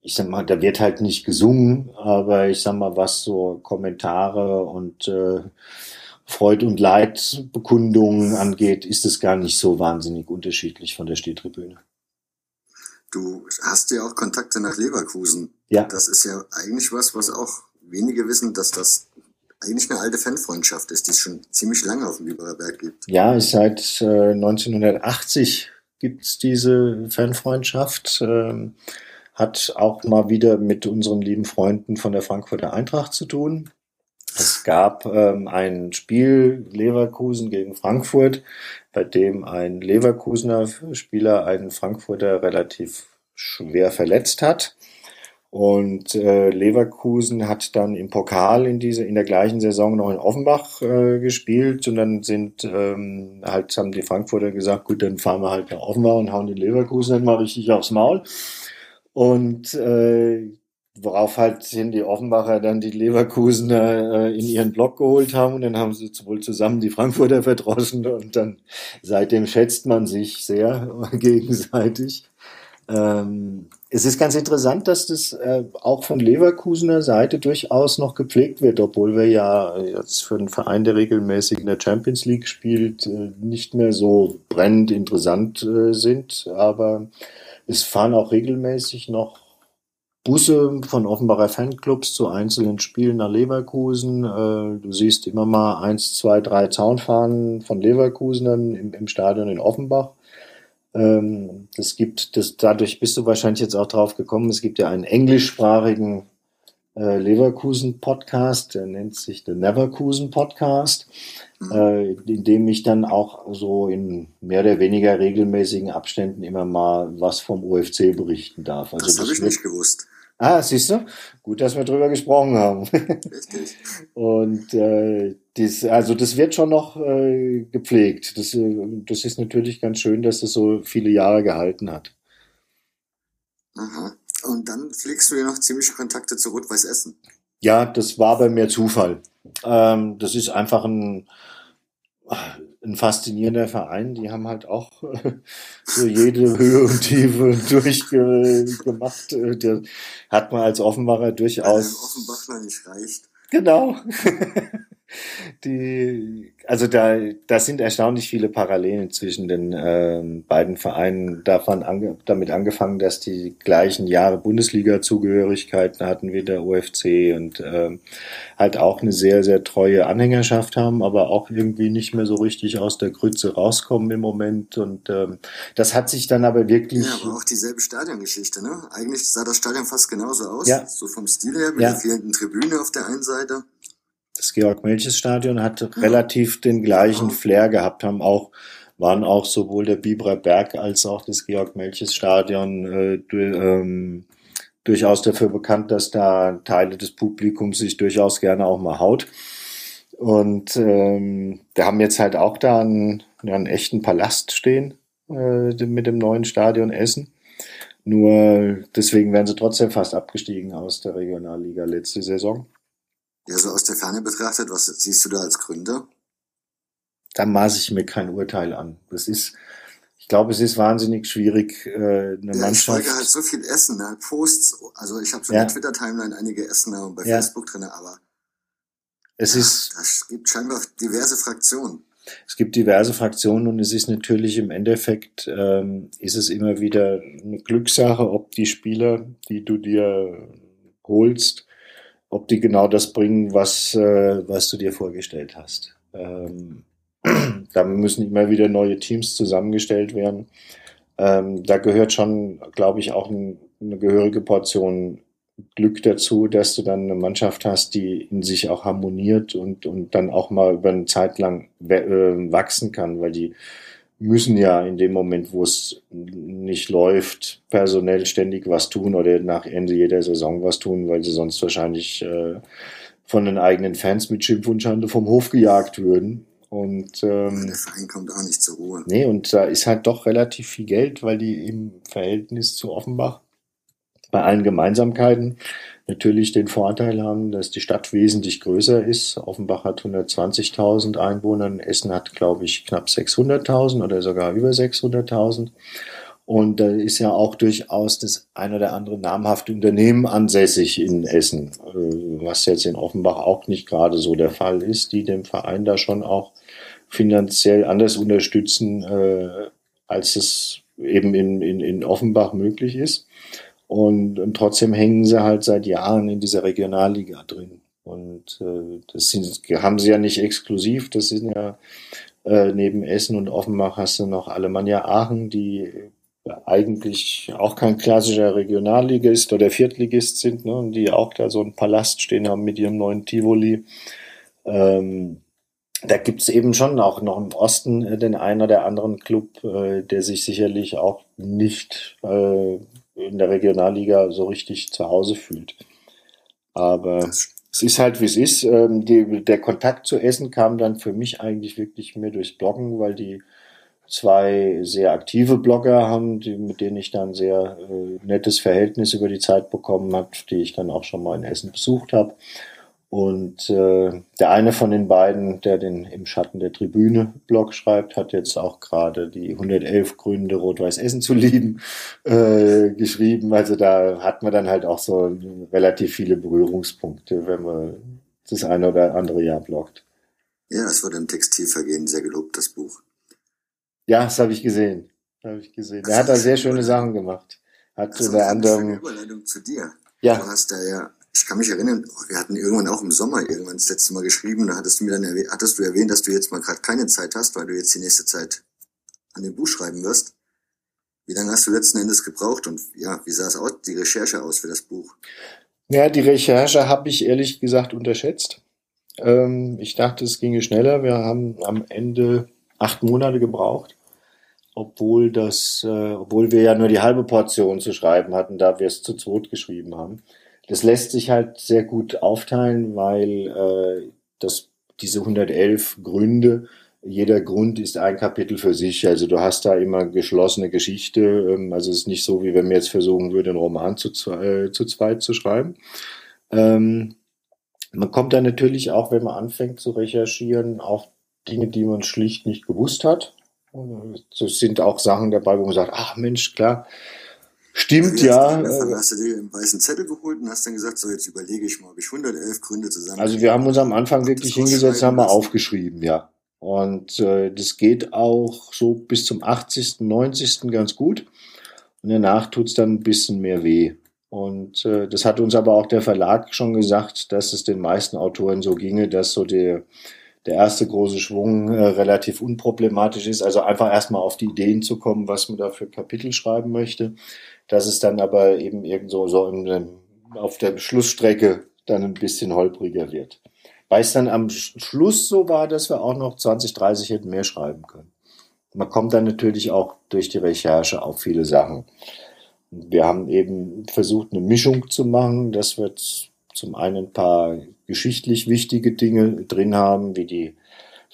ich sag mal, da wird halt nicht gesungen, aber ich sag mal, was so Kommentare und äh, Freud- und Leidbekundungen angeht, ist es gar nicht so wahnsinnig unterschiedlich von der Stehtribüne. Du hast ja auch Kontakte nach Leverkusen. Ja. Das ist ja eigentlich was, was auch wenige wissen, dass das eigentlich eine alte Fanfreundschaft ist, die es schon ziemlich lange auf dem Biberer Berg gibt. Ja, seit äh, 1980 gibt es diese Fanfreundschaft. Ähm, hat auch mal wieder mit unseren lieben Freunden von der Frankfurter Eintracht zu tun. Es gab ähm, ein Spiel Leverkusen gegen Frankfurt, bei dem ein Leverkusener Spieler einen Frankfurter relativ schwer verletzt hat. Und äh, Leverkusen hat dann im Pokal in diese in der gleichen Saison noch in Offenbach äh, gespielt und dann sind ähm, halt haben die Frankfurter gesagt, gut, dann fahren wir halt nach Offenbach und hauen den Leverkusen dann mal richtig aufs Maul. Und äh, worauf halt sind die Offenbacher dann die Leverkusener äh, in ihren Block geholt haben und dann haben sie wohl zusammen die Frankfurter verdroschen und dann seitdem schätzt man sich sehr gegenseitig. Ähm, es ist ganz interessant, dass das äh, auch von Leverkusener Seite durchaus noch gepflegt wird, obwohl wir ja jetzt für einen Verein, der regelmäßig in der Champions League spielt, äh, nicht mehr so brennend interessant äh, sind. Aber es fahren auch regelmäßig noch Busse von Offenbarer Fanclubs zu einzelnen Spielen nach Leverkusen. Äh, du siehst immer mal eins, zwei, drei Zaunfahnen von Leverkusenern im, im Stadion in Offenbach. Ähm, das gibt, das, dadurch bist du wahrscheinlich jetzt auch drauf gekommen, es gibt ja einen englischsprachigen äh, Leverkusen Podcast, der nennt sich The Neverkusen Podcast, Mhm. äh, in dem ich dann auch so in mehr oder weniger regelmäßigen Abständen immer mal was vom UFC berichten darf. Also das habe ich nicht gewusst. Ah, siehst du? Gut, dass wir drüber gesprochen haben. Richtig. Und äh, dies, also das wird schon noch äh, gepflegt. Das, äh, das ist natürlich ganz schön, dass das so viele Jahre gehalten hat. Aha. Und dann pflegst du ja noch ziemliche Kontakte zu Rot-Weiß Essen. Ja, das war bei mir Zufall. Ähm, das ist einfach ein, ein faszinierender Verein. Die haben halt auch äh, so jede Höhe und Tiefe durchgemacht. Äh, der hat man als Offenbacher durchaus. einem Offenbach noch nicht reicht. Genau. Die, also da, da sind erstaunlich viele Parallelen zwischen den ähm, beiden Vereinen. Davon ange, damit angefangen, dass die gleichen Jahre Bundesliga-Zugehörigkeiten hatten wie der UFC und ähm, halt auch eine sehr, sehr treue Anhängerschaft haben, aber auch irgendwie nicht mehr so richtig aus der Grütze rauskommen im Moment. Und ähm, das hat sich dann aber wirklich. Ja, aber auch dieselbe Stadiongeschichte, ne? Eigentlich sah das Stadion fast genauso aus. Ja. So vom Stil her, mit Ja. der fehlenden Tribüne auf der einen Seite. Das Georg-Melches-Stadion hat relativ den gleichen Ja. Flair gehabt, haben auch, waren auch sowohl der Biberer Berg als auch das Georg-Melches-Stadion äh, du, ähm, durchaus dafür bekannt, dass da Teile des Publikums sich durchaus gerne auch mal haut. Und ähm, wir haben jetzt halt auch da einen, ja, einen echten Palast stehen äh, mit dem neuen Stadion Essen. Nur deswegen werden sie trotzdem fast abgestiegen aus der Regionalliga letzte Saison. Ja, so aus der Ferne betrachtet, was siehst du da als Gründer? da maße ich mir kein Urteil an. Das ist, ich glaube, es ist wahnsinnig schwierig, äh, eine Ja, ich Mannschaft. folge halt so viel Essener Posts. Also ich habe so Ja. eine Twitter-Timeline einige Essener und bei Ja. Facebook drinne, aber es ist, es gibt scheinbar diverse Fraktionen. es gibt diverse Fraktionen und es ist natürlich im Endeffekt, ähm, ist es immer wieder eine Glückssache, ob die Spieler, die du dir holst, ob die genau das bringen, was, äh, was du dir vorgestellt hast. Ähm, da müssen immer wieder neue Teams zusammengestellt werden. Ähm, da gehört schon, glaube ich, auch ein, eine gehörige Portion Glück dazu, dass du dann eine Mannschaft hast, die in sich auch harmoniert und, und dann auch mal über eine Zeit lang äh, wachsen kann, weil die müssen ja in dem Moment, wo es nicht läuft, personell ständig was tun oder nach Ende jeder Saison was tun, weil sie sonst wahrscheinlich äh, von den eigenen Fans mit Schimpf und Schande vom Hof gejagt würden. Und ähm, Der Verein kommt auch nicht zur Ruhe. Nee, und da ist halt doch relativ viel Geld, weil die im Verhältnis zu Offenbach bei allen Gemeinsamkeiten natürlich den Vorteil haben, dass die Stadt wesentlich größer ist. Offenbach hat 120.000 Einwohner, Essen hat, glaube ich, knapp 600.000 oder sogar über 600.000. Und da ist ja auch durchaus das ein oder andere namhafte Unternehmen ansässig in Essen, äh, was jetzt in Offenbach auch nicht gerade so der Fall ist, die dem Verein da schon auch finanziell anders unterstützen, äh, als es eben in, in, in Offenbach möglich ist. Und, und trotzdem hängen sie halt seit Jahren in dieser Regionalliga drin. Und äh, das sind, haben sie ja nicht exklusiv, das sind ja äh, neben Essen und Offenbach hast du noch Alemannia Aachen, die eigentlich auch kein klassischer Regionalligist oder Viertligist sind, ne, und die auch da so einen Palast stehen haben mit ihrem neuen Tivoli. Ähm, da gibt's eben schon auch noch im Osten äh, den einen oder anderen Club, äh, der sich sicherlich auch nicht äh, in der Regionalliga so richtig zu Hause fühlt. Aber Das, es ist halt, wie es ist. Ähm, die, der Kontakt zu Essen kam dann für mich eigentlich wirklich mehr durchs Bloggen, weil die zwei sehr aktive Blogger haben, die, mit denen ich dann sehr äh, nettes Verhältnis über die Zeit bekommen habe, die ich dann auch schon mal in Essen besucht habe. Und äh, der eine von den beiden, der den im Schatten der Tribüne Blog schreibt, hat jetzt auch gerade die 111 Gründe, Rot-Weiß Essen zu lieben, äh, geschrieben. Also da hat man dann halt auch so relativ viele Berührungspunkte, wenn man das eine oder andere Jahr bloggt. ja, es wurde im Textilvergehen sehr gelobt, das Buch. Ja, das habe ich gesehen. Habe ich gesehen. Er hat da sehr schöne Sachen gemacht. Hat Also, unter eine anderem, Überleitung zu dir. ja, Du hast da ja, ich kann mich erinnern, wir hatten irgendwann auch im Sommer irgendwann das letzte Mal geschrieben, da hattest du mir dann erwähnt, hattest du erwähnt, dass du jetzt mal gerade keine Zeit hast, weil du jetzt die nächste Zeit an dem Buch schreiben wirst. Wie lange hast du letzten Endes gebraucht und ja, wie sah es aus, die Recherche aus für das Buch? Ja, die Recherche habe ich ehrlich gesagt unterschätzt. Ähm, ich dachte, es ginge schneller. Wir haben am Ende acht Monate gebraucht, obwohl das, äh, obwohl wir ja nur die halbe Portion zu schreiben hatten, da wir es zu zweit geschrieben haben. Das lässt sich halt sehr gut aufteilen, weil äh, das, diese 111 Gründe, jeder Grund ist ein Kapitel für sich. Also du hast da immer geschlossene Geschichte. Ähm, also es ist nicht so, wie wenn man jetzt versuchen würde, einen Roman zu, äh, zu zweit zu schreiben. Ähm, man kommt dann natürlich auch, wenn man anfängt zu recherchieren, auf Dinge, die man schlicht nicht gewusst hat. Es sind auch Sachen dabei, wo man sagt, ach Mensch, klar, Stimmt, ja. Dann hast du dir einen weißen Zettel geholt und hast dann gesagt, so jetzt überlege ich mal, ob ich 111 Gründe zusammen. Also wir haben uns am Anfang wirklich hingesetzt, haben wir aufgeschrieben, ja. Und äh, das geht auch so bis zum 80., 90. ganz gut. Und danach tut's dann ein bisschen mehr weh. Und äh, das hat uns aber auch der Verlag schon gesagt, dass es den meisten Autoren so ginge, dass so der, der erste große Schwung äh, relativ unproblematisch ist. Also einfach erstmal auf die Ideen zu kommen, was man da für Kapitel schreiben möchte dass es dann aber eben irgendwo so in, auf der Schlussstrecke dann ein bisschen holpriger wird. Weil es dann am Schluss so war, dass wir auch noch 20, 30 hätten mehr schreiben können. Man kommt dann natürlich auch durch die Recherche auf viele Sachen. Wir haben eben versucht, eine Mischung zu machen, dass wir zum einen ein paar geschichtlich wichtige Dinge drin haben, wie die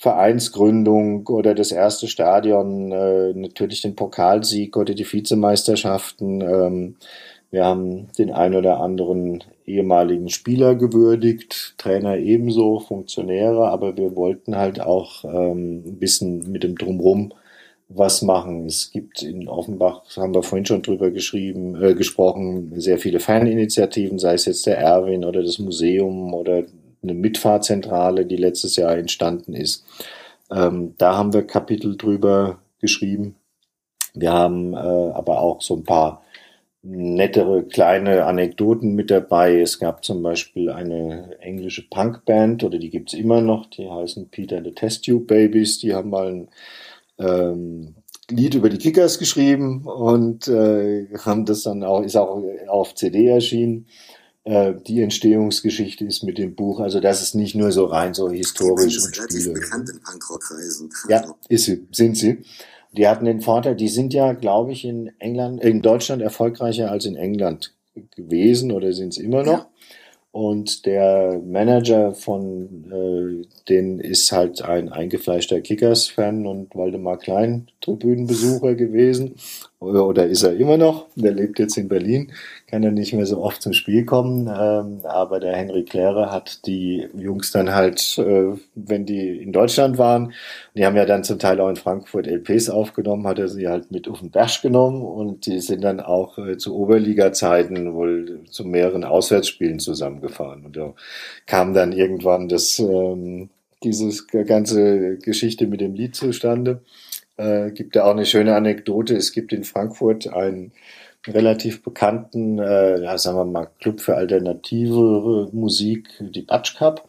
Vereinsgründung oder das erste Stadion, äh, natürlich den Pokalsieg oder die Vizemeisterschaften. Ähm, wir haben den ein oder anderen ehemaligen Spieler gewürdigt, Trainer ebenso, Funktionäre, aber wir wollten halt auch ähm, ein bisschen mit dem Drumrum was machen. Es gibt in Offenbach, haben wir vorhin schon drüber geschrieben, äh, gesprochen, sehr viele Faninitiativen, sei es jetzt der Erwin oder das Museum oder eine Mitfahrzentrale, die letztes Jahr entstanden ist. Ähm, da haben wir Kapitel drüber geschrieben. Wir haben äh, aber auch so ein paar nettere kleine Anekdoten mit dabei. Es gab zum Beispiel eine englische Punkband, oder die gibt's immer noch, die heißen Peter and the Test Tube Babies. Die haben mal ein ähm, Lied über die Kickers geschrieben und äh, haben das dann auch, ist auch auf CD erschienen. Äh, die Entstehungsgeschichte ist mit dem Buch. Also das ist nicht nur so rein so historisch und Spiele. bekannt in Punkrock-Kreisen. Ja, also ist sie, sind sie. Die hatten den Vorteil, die sind ja, glaube ich, in England, in Deutschland erfolgreicher als in England gewesen oder sind es immer noch. Ja. Und der Manager von äh, den ist halt ein eingefleischter Kickers-Fan und Waldemar Klein Tribünenbesucher gewesen. Oder, ist er immer noch? Der lebt jetzt in Berlin kann er nicht mehr so oft zum Spiel kommen, ähm, aber der Henry Kläre hat die Jungs dann halt, äh, wenn die in Deutschland waren, die haben ja dann zum Teil auch in Frankfurt LPs aufgenommen, hat er sie halt mit auf den Berg genommen und die sind dann auch äh, zu Oberliga-Zeiten wohl zu mehreren Auswärtsspielen zusammengefahren und da kam dann irgendwann das, ähm, dieses ganze Geschichte mit dem Lied zustande. Äh, gibt ja auch eine schöne Anekdote. Es gibt in Frankfurt ein relativ bekannten, äh, ja, sagen wir mal, Club für alternative Musik, die Batsch Cup.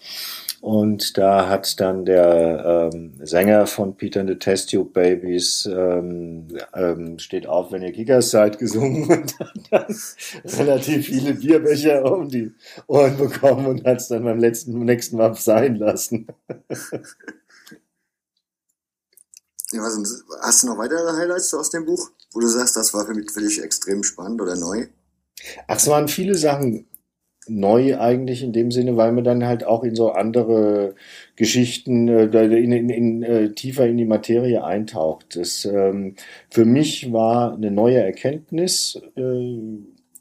Und da hat dann der ähm, Sänger von Peter and the Test Tube Babies ähm, ähm, steht auf, wenn ihr Gigas seid, gesungen und hat dann relativ viele Bierbecher um die Ohren bekommen und hat es dann beim letzten, nächsten Mal sein lassen. Hast du noch weitere Highlights aus dem Buch? wo du sagst, das war für mich, für dich extrem spannend oder neu? Ach, es waren viele Sachen neu eigentlich in dem Sinne, weil man dann halt auch in so andere Geschichten äh, in, in, in, äh, tiefer in die Materie eintaucht. Das ähm, für mich war eine neue Erkenntnis, äh,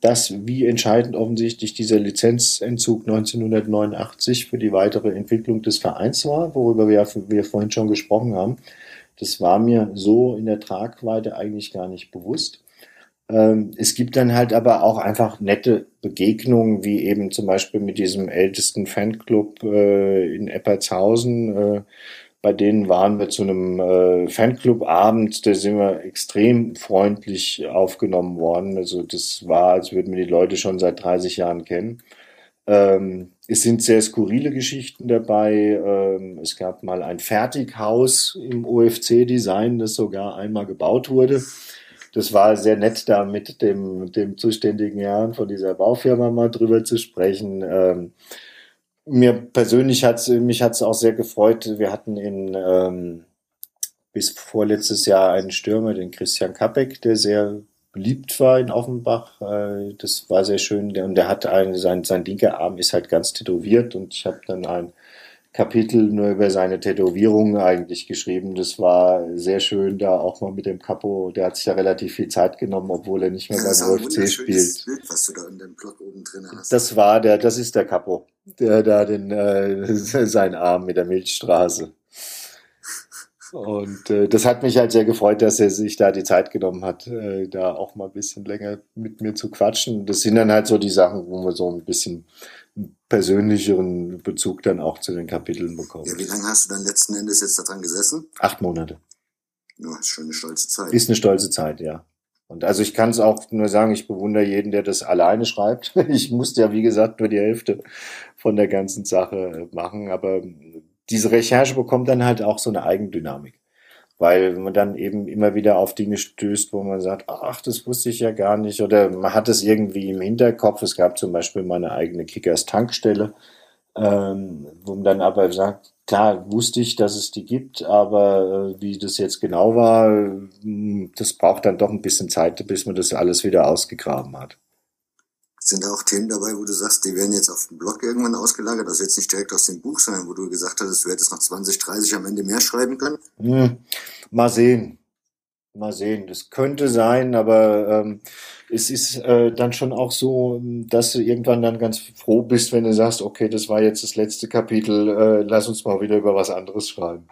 dass wie entscheidend offensichtlich dieser Lizenzentzug 1989 für die weitere Entwicklung des Vereins war, worüber wir, wir vorhin schon gesprochen haben. Das war mir so in der Tragweite eigentlich gar nicht bewusst. Ähm, es gibt dann halt aber auch einfach nette Begegnungen, wie eben zum Beispiel mit diesem ältesten Fanclub äh, in Eppertshausen. Äh, bei denen waren wir zu einem äh, Fanclub-Abend, da sind wir extrem freundlich aufgenommen worden. Also das war, als würden wir die Leute schon seit 30 Jahren kennen. Ähm, es sind sehr skurrile Geschichten dabei. Ähm, es gab mal ein Fertighaus im OFC-Design, das sogar einmal gebaut wurde. das war sehr nett, da mit dem, dem zuständigen Herrn von dieser Baufirma mal drüber zu sprechen. Ähm, mir persönlich hat's, mich hat's auch sehr gefreut. Wir hatten in ähm, bis vorletztes Jahr einen Stürmer, den Christian Kappek, der sehr beliebt war in Offenbach. Äh, das war sehr schön. Und der hat einen, sein, sein linker Arm ist halt ganz tätowiert und ich habe dann ein Kapitel nur über seine Tätowierungen eigentlich geschrieben. Das war sehr schön, da auch mal mit dem Capo, der hat sich ja relativ viel Zeit genommen, obwohl er nicht mehr beim das ein UFC spielt. Bild, was du da in dem Blog oben drin hast. Das war der, das ist der Capo, der da den, äh, seinen Arm mit der Milchstraße. Und äh, das hat mich halt sehr gefreut, dass er sich da die Zeit genommen hat, äh, da auch mal ein bisschen länger mit mir zu quatschen. Das sind dann halt so die Sachen, wo man so ein bisschen persönlicheren Bezug dann auch zu den Kapiteln bekommt. ja, wie lange hast du dann letzten Endes jetzt daran gesessen? Acht Monate. Ja, ist schon eine stolze Zeit. Ist eine stolze Zeit, ja. Und also ich kann es auch nur sagen, ich bewundere jeden, der das alleine schreibt. Ich musste ja, wie gesagt, nur die Hälfte von der ganzen Sache machen, aber diese Recherche bekommt dann halt auch so eine Eigendynamik. Weil man dann eben immer wieder auf Dinge stößt, wo man sagt, ach, das wusste ich ja gar nicht. Oder man hat es irgendwie im Hinterkopf. Es gab zum Beispiel meine eigene Kickers-Tankstelle, ähm, wo man dann aber sagt, klar wusste ich, dass es die gibt, aber äh, wie das jetzt genau war, mh, das braucht dann doch ein bisschen Zeit, bis man das alles wieder ausgegraben hat. Sind da auch Themen dabei, wo du sagst, die werden jetzt auf dem Blog irgendwann ausgelagert? Also jetzt nicht direkt aus dem Buch, sondern wo du gesagt hast, du hättest noch 20, 30 am Ende mehr schreiben können? Hm, mal sehen. Mal sehen. Das könnte sein, aber ähm, es ist äh, dann schon auch so, dass du irgendwann dann ganz froh bist, wenn du sagst, okay, das war jetzt das letzte Kapitel, äh, lass uns mal wieder über was anderes schreiben.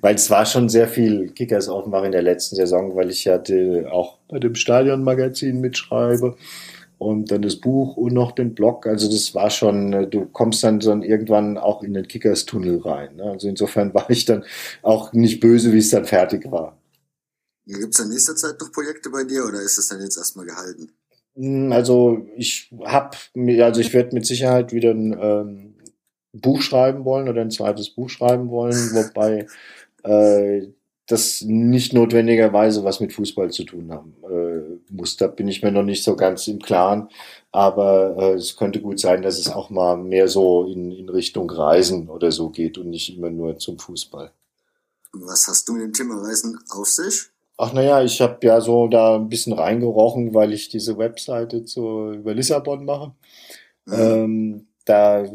Weil es war schon sehr viel Kickers Offenbach in der letzten Saison, weil ich ja auch bei dem Stadionmagazin mitschreibe und dann das Buch und noch den Blog. Also das war schon, äh, du kommst dann so irgendwann auch in den Kickers-Tunnel rein. Ne? Also insofern war ich dann auch nicht böse, wie es dann fertig war. Gibt es in nächster Zeit noch Projekte bei dir oder ist es dann jetzt erstmal gehalten? Hm, Also ich hab, mir- also ich werde mit Sicherheit wieder ein ähm, Buch schreiben wollen oder ein zweites Buch schreiben wollen, wobei äh, das nicht notwendigerweise was mit Fußball zu tun haben äh, muss. Da bin ich mir noch nicht so ganz im Klaren, aber äh, es könnte gut sein, dass es auch mal mehr so in, in Richtung Reisen oder so geht und nicht immer nur zum Fußball. Was hast du mit dem Thema Reisen auf sich? Ach naja, ich habe ja so da ein bisschen reingerochen, weil ich diese Webseite zu, über Lissabon mache. Ähm, da,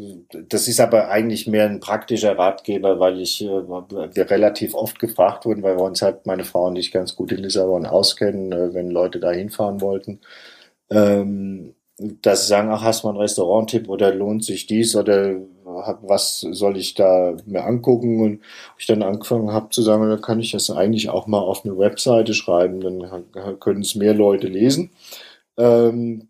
das ist aber eigentlich mehr ein praktischer Ratgeber, weil ich äh, wir relativ oft gefragt wurden, weil wir uns halt meine Frau und ich ganz gut in Lissabon auskennen, äh, wenn Leute da hinfahren wollten. Ähm, dass sie sagen, ach, hast du mal einen Restauranttipp oder lohnt sich dies oder was soll ich da mir angucken? Und ich dann angefangen habe zu sagen, dann kann ich das eigentlich auch mal auf eine Webseite schreiben, dann können es mehr Leute lesen. Ähm,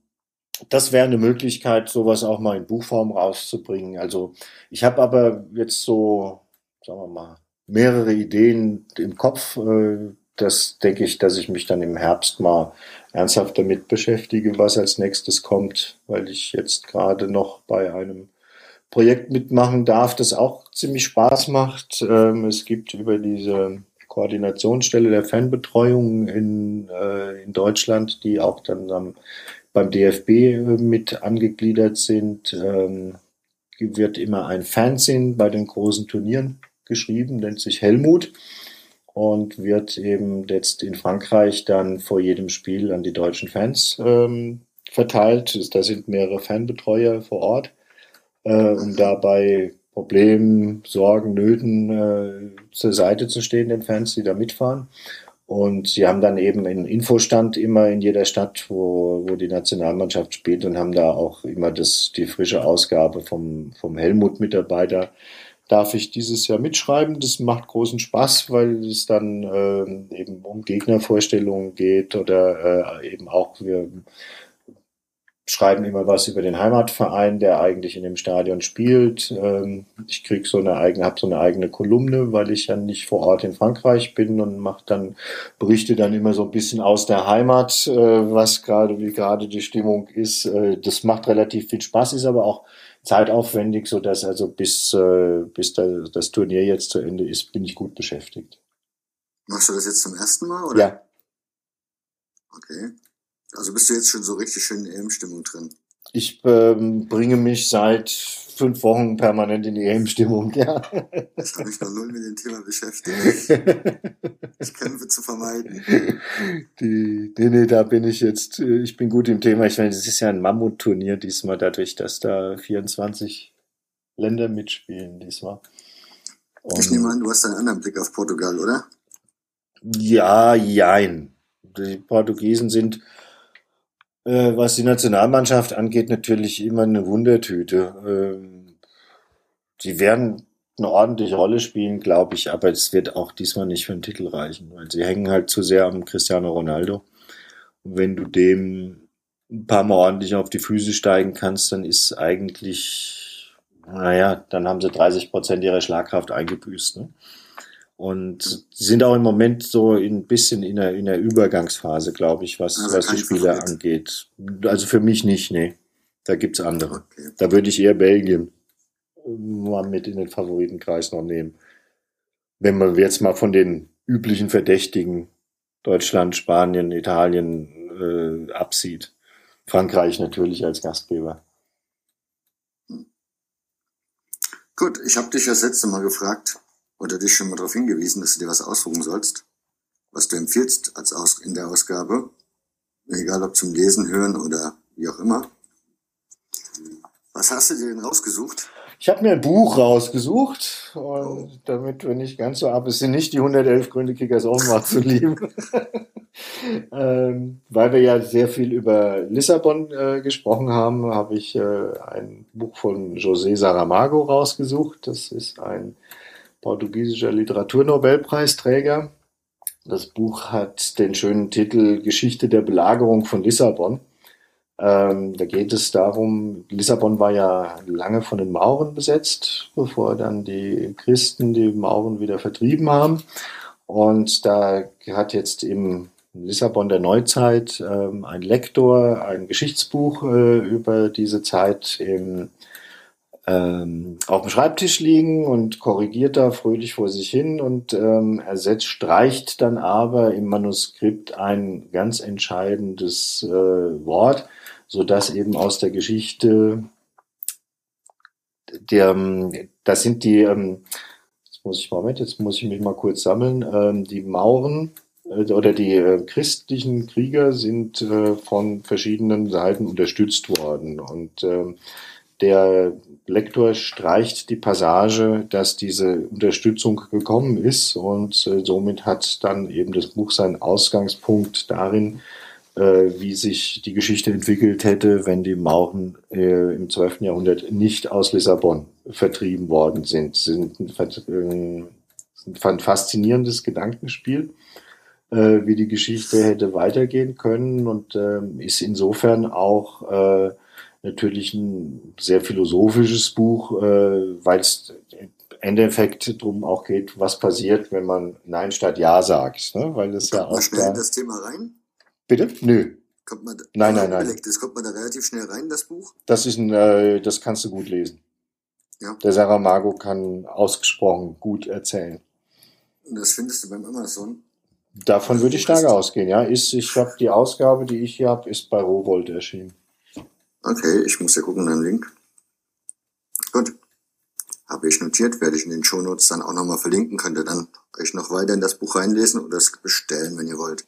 das wäre eine Möglichkeit, sowas auch mal in Buchform rauszubringen. Also ich habe aber jetzt so, sagen wir mal, mehrere Ideen im Kopf. Äh, Das denke ich, dass ich mich dann im Herbst mal ernsthaft damit beschäftige, was als nächstes kommt, weil ich jetzt gerade noch bei einem Projekt mitmachen darf, das auch ziemlich Spaß macht. Ähm, Es gibt über diese Koordinationsstelle der Fanbetreuung in, äh, in Deutschland, die auch dann am beim DFB äh, mit angegliedert sind, ähm, wird immer ein Fanzine bei den großen Turnieren geschrieben, nennt sich Helmut und wird eben jetzt in Frankreich dann vor jedem Spiel an die deutschen Fans ähm, verteilt. Da sind mehrere Fanbetreuer vor Ort, äh, um dabei Problemen, Sorgen, Nöten äh, zur Seite zu stehen, den Fans, die da mitfahren. Und sie haben dann eben einen Infostand immer in jeder Stadt, wo, wo die Nationalmannschaft spielt und haben da auch immer das, die frische Ausgabe vom, vom Helmut mit dabei. Da darf ich dieses Jahr mitschreiben. Das macht großen Spaß, weil es dann ähm, eben um Gegnervorstellungen geht oder äh, eben auch wir schreiben immer was über den Heimatverein, der eigentlich in dem Stadion spielt. Ähm, ich krieg so eine eigene, habe so eine eigene Kolumne, weil ich ja nicht vor Ort in Frankreich bin und mache dann berichte dann immer so ein bisschen aus der Heimat, äh, was gerade wie gerade die Stimmung ist. Äh, das macht relativ viel Spaß, ist aber auch zeitaufwendig, so dass also bis äh, bis da, das Turnier jetzt zu Ende ist, bin ich gut beschäftigt. Machst du das jetzt zum ersten Mal, oder? Ja, Okay. Also bist du jetzt schon so richtig schön in EM-Stimmung drin. ich ähm, bringe mich seit fünf Wochen permanent in die EM-Stimmung, ja. Ich habe mich noch null mit dem Thema beschäftigt. Ich kämpfe zu vermeiden. Die, nee, nee, da bin ich jetzt, äh, ich bin gut im Thema. Ich meine, das ist ja ein Mammutturnier diesmal, dadurch, dass da 24 Länder mitspielen diesmal. Ich nehme an, du hast einen anderen Blick auf Portugal, oder? Ja, jein. Die Portugiesen sind, äh, was die Nationalmannschaft angeht, natürlich immer eine Wundertüte. Ähm, sie werden eine ordentliche Rolle spielen, glaube ich, aber es wird auch diesmal nicht für den Titel reichen, weil sie hängen halt zu sehr am Cristiano Ronaldo. Und wenn du dem ein paar Mal ordentlich auf die Füße steigen kannst, dann ist eigentlich, naja, dann haben sie 30 Prozent ihrer Schlagkraft eingebüßt. Ne? Und sind auch im Moment so ein bisschen in der, in der Übergangsphase, glaube ich, was, Also was die Spieler Favorit. angeht. Also für mich nicht, nee. Da gibt's andere. Okay. Da würde ich eher Belgien mal mit in den Favoritenkreis noch nehmen. Wenn man jetzt mal von den üblichen Verdächtigen Deutschland, Spanien, Italien äh, absieht. Frankreich natürlich als Gastgeber. Gut, ich habe dich das letzte Mal gefragt oder dich schon mal darauf hingewiesen, dass du dir was aussuchen sollst, was du empfiehlst als Aus in der Ausgabe, egal ob zum Lesen, Hören oder wie auch immer. Was hast du dir denn rausgesucht? Ich habe mir ein Buch rausgesucht und damit wir nicht ganz so ab, es sind nicht die 111 Gründe, Kickers Offenbach zu lieben. ähm, weil wir ja sehr viel über Lissabon äh, gesprochen haben, habe ich äh, ein Buch von José Saramago rausgesucht. Das ist ein portugiesischer Literaturnobelpreisträger. Das Buch hat den schönen Titel Geschichte der Belagerung von Lissabon. Ähm, da geht es darum, Lissabon war ja lange von den Mauren besetzt, bevor dann die Christen die Mauren wieder vertrieben haben. Und da hat jetzt im Lissabon der Neuzeit ähm, ein Lektor ein Geschichtsbuch äh, über diese Zeit im, ähm, auf dem Schreibtisch liegen und korrigiert da fröhlich vor sich hin und ähm, ersetzt, streicht dann aber im Manuskript ein ganz entscheidendes äh, Wort, so dass eben aus der Geschichte der, ähm, das sind die, ähm, jetzt muss ich Moment, jetzt muss ich mich mal kurz sammeln, ähm, die Mauren äh, oder die äh, christlichen Krieger sind äh, von verschiedenen Seiten unterstützt worden und ähm, der Lektor streicht die Passage, dass diese Unterstützung gekommen ist und äh, somit hat dann eben das Buch seinen Ausgangspunkt darin, äh, wie sich die Geschichte entwickelt hätte, wenn die Mauren äh, im 12. Jahrhundert nicht aus Lissabon vertrieben worden sind. Sind äh, sind ein faszinierendes Gedankenspiel, äh, wie die Geschichte hätte weitergehen können und ähm, ist insofern auch äh, natürlich ein sehr philosophisches Buch, äh, weil es im Endeffekt darum auch geht, was passiert, wenn man Nein statt Ja sagt. Ne? Weil das ja Kommt man auch schnell in da. das Thema rein? Bitte? Nö. Kommt man, Nein, nein, nein. Belegt ist, kommt man da relativ schnell rein, das Buch? Das ist ein, äh, das kannst du gut lesen. Ja. Der Saramago kann ausgesprochen gut erzählen. Und das findest du beim Amazon. Davon würde ich stark ausgehen, ja. Ist, ich habe die Ausgabe, die ich hier habe, ist bei Rowold erschienen. Okay, ich muss ja gucken, den Link. Gut. Habe ich notiert, werde ich in den Shownotes dann auch nochmal verlinken. Könnt ihr dann euch noch weiter in das Buch reinlesen oder es bestellen, wenn ihr wollt.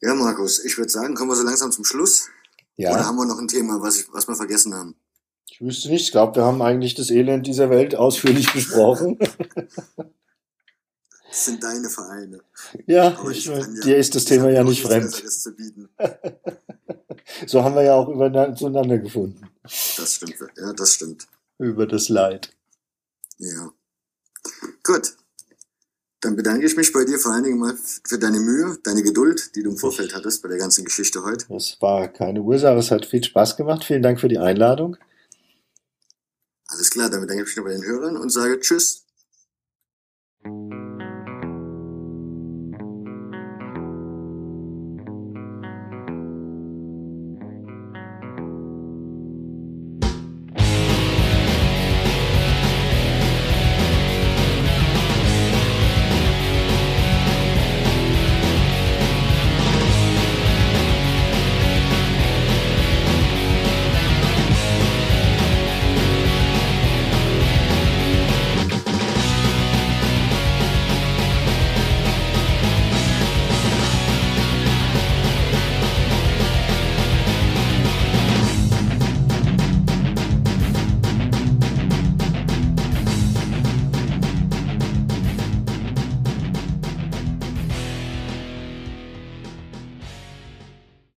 Ja, Markus, ich würde sagen, kommen wir so langsam zum Schluss. Oder Ja. haben wir noch ein Thema, was, ich, was wir vergessen haben? Ich wüsste nicht, ich glaube, wir haben eigentlich das Elend dieser Welt ausführlich besprochen. Das sind deine Vereine. ja, ich, kann ja- dir ist das ich Thema ja nicht fremd. So haben wir ja auch übereinander zueinander gefunden. Das stimmt. Ja, das stimmt. Über das Leid. Ja. Gut. Dann bedanke ich mich bei dir vor allen Dingen mal für deine Mühe, deine Geduld, die du im Vorfeld hattest bei der ganzen Geschichte heute. Das war keine Ursache, es hat viel Spaß gemacht. Vielen Dank für die Einladung. Alles klar, dann bedanke ich mich noch bei den Hörern und sage Tschüss.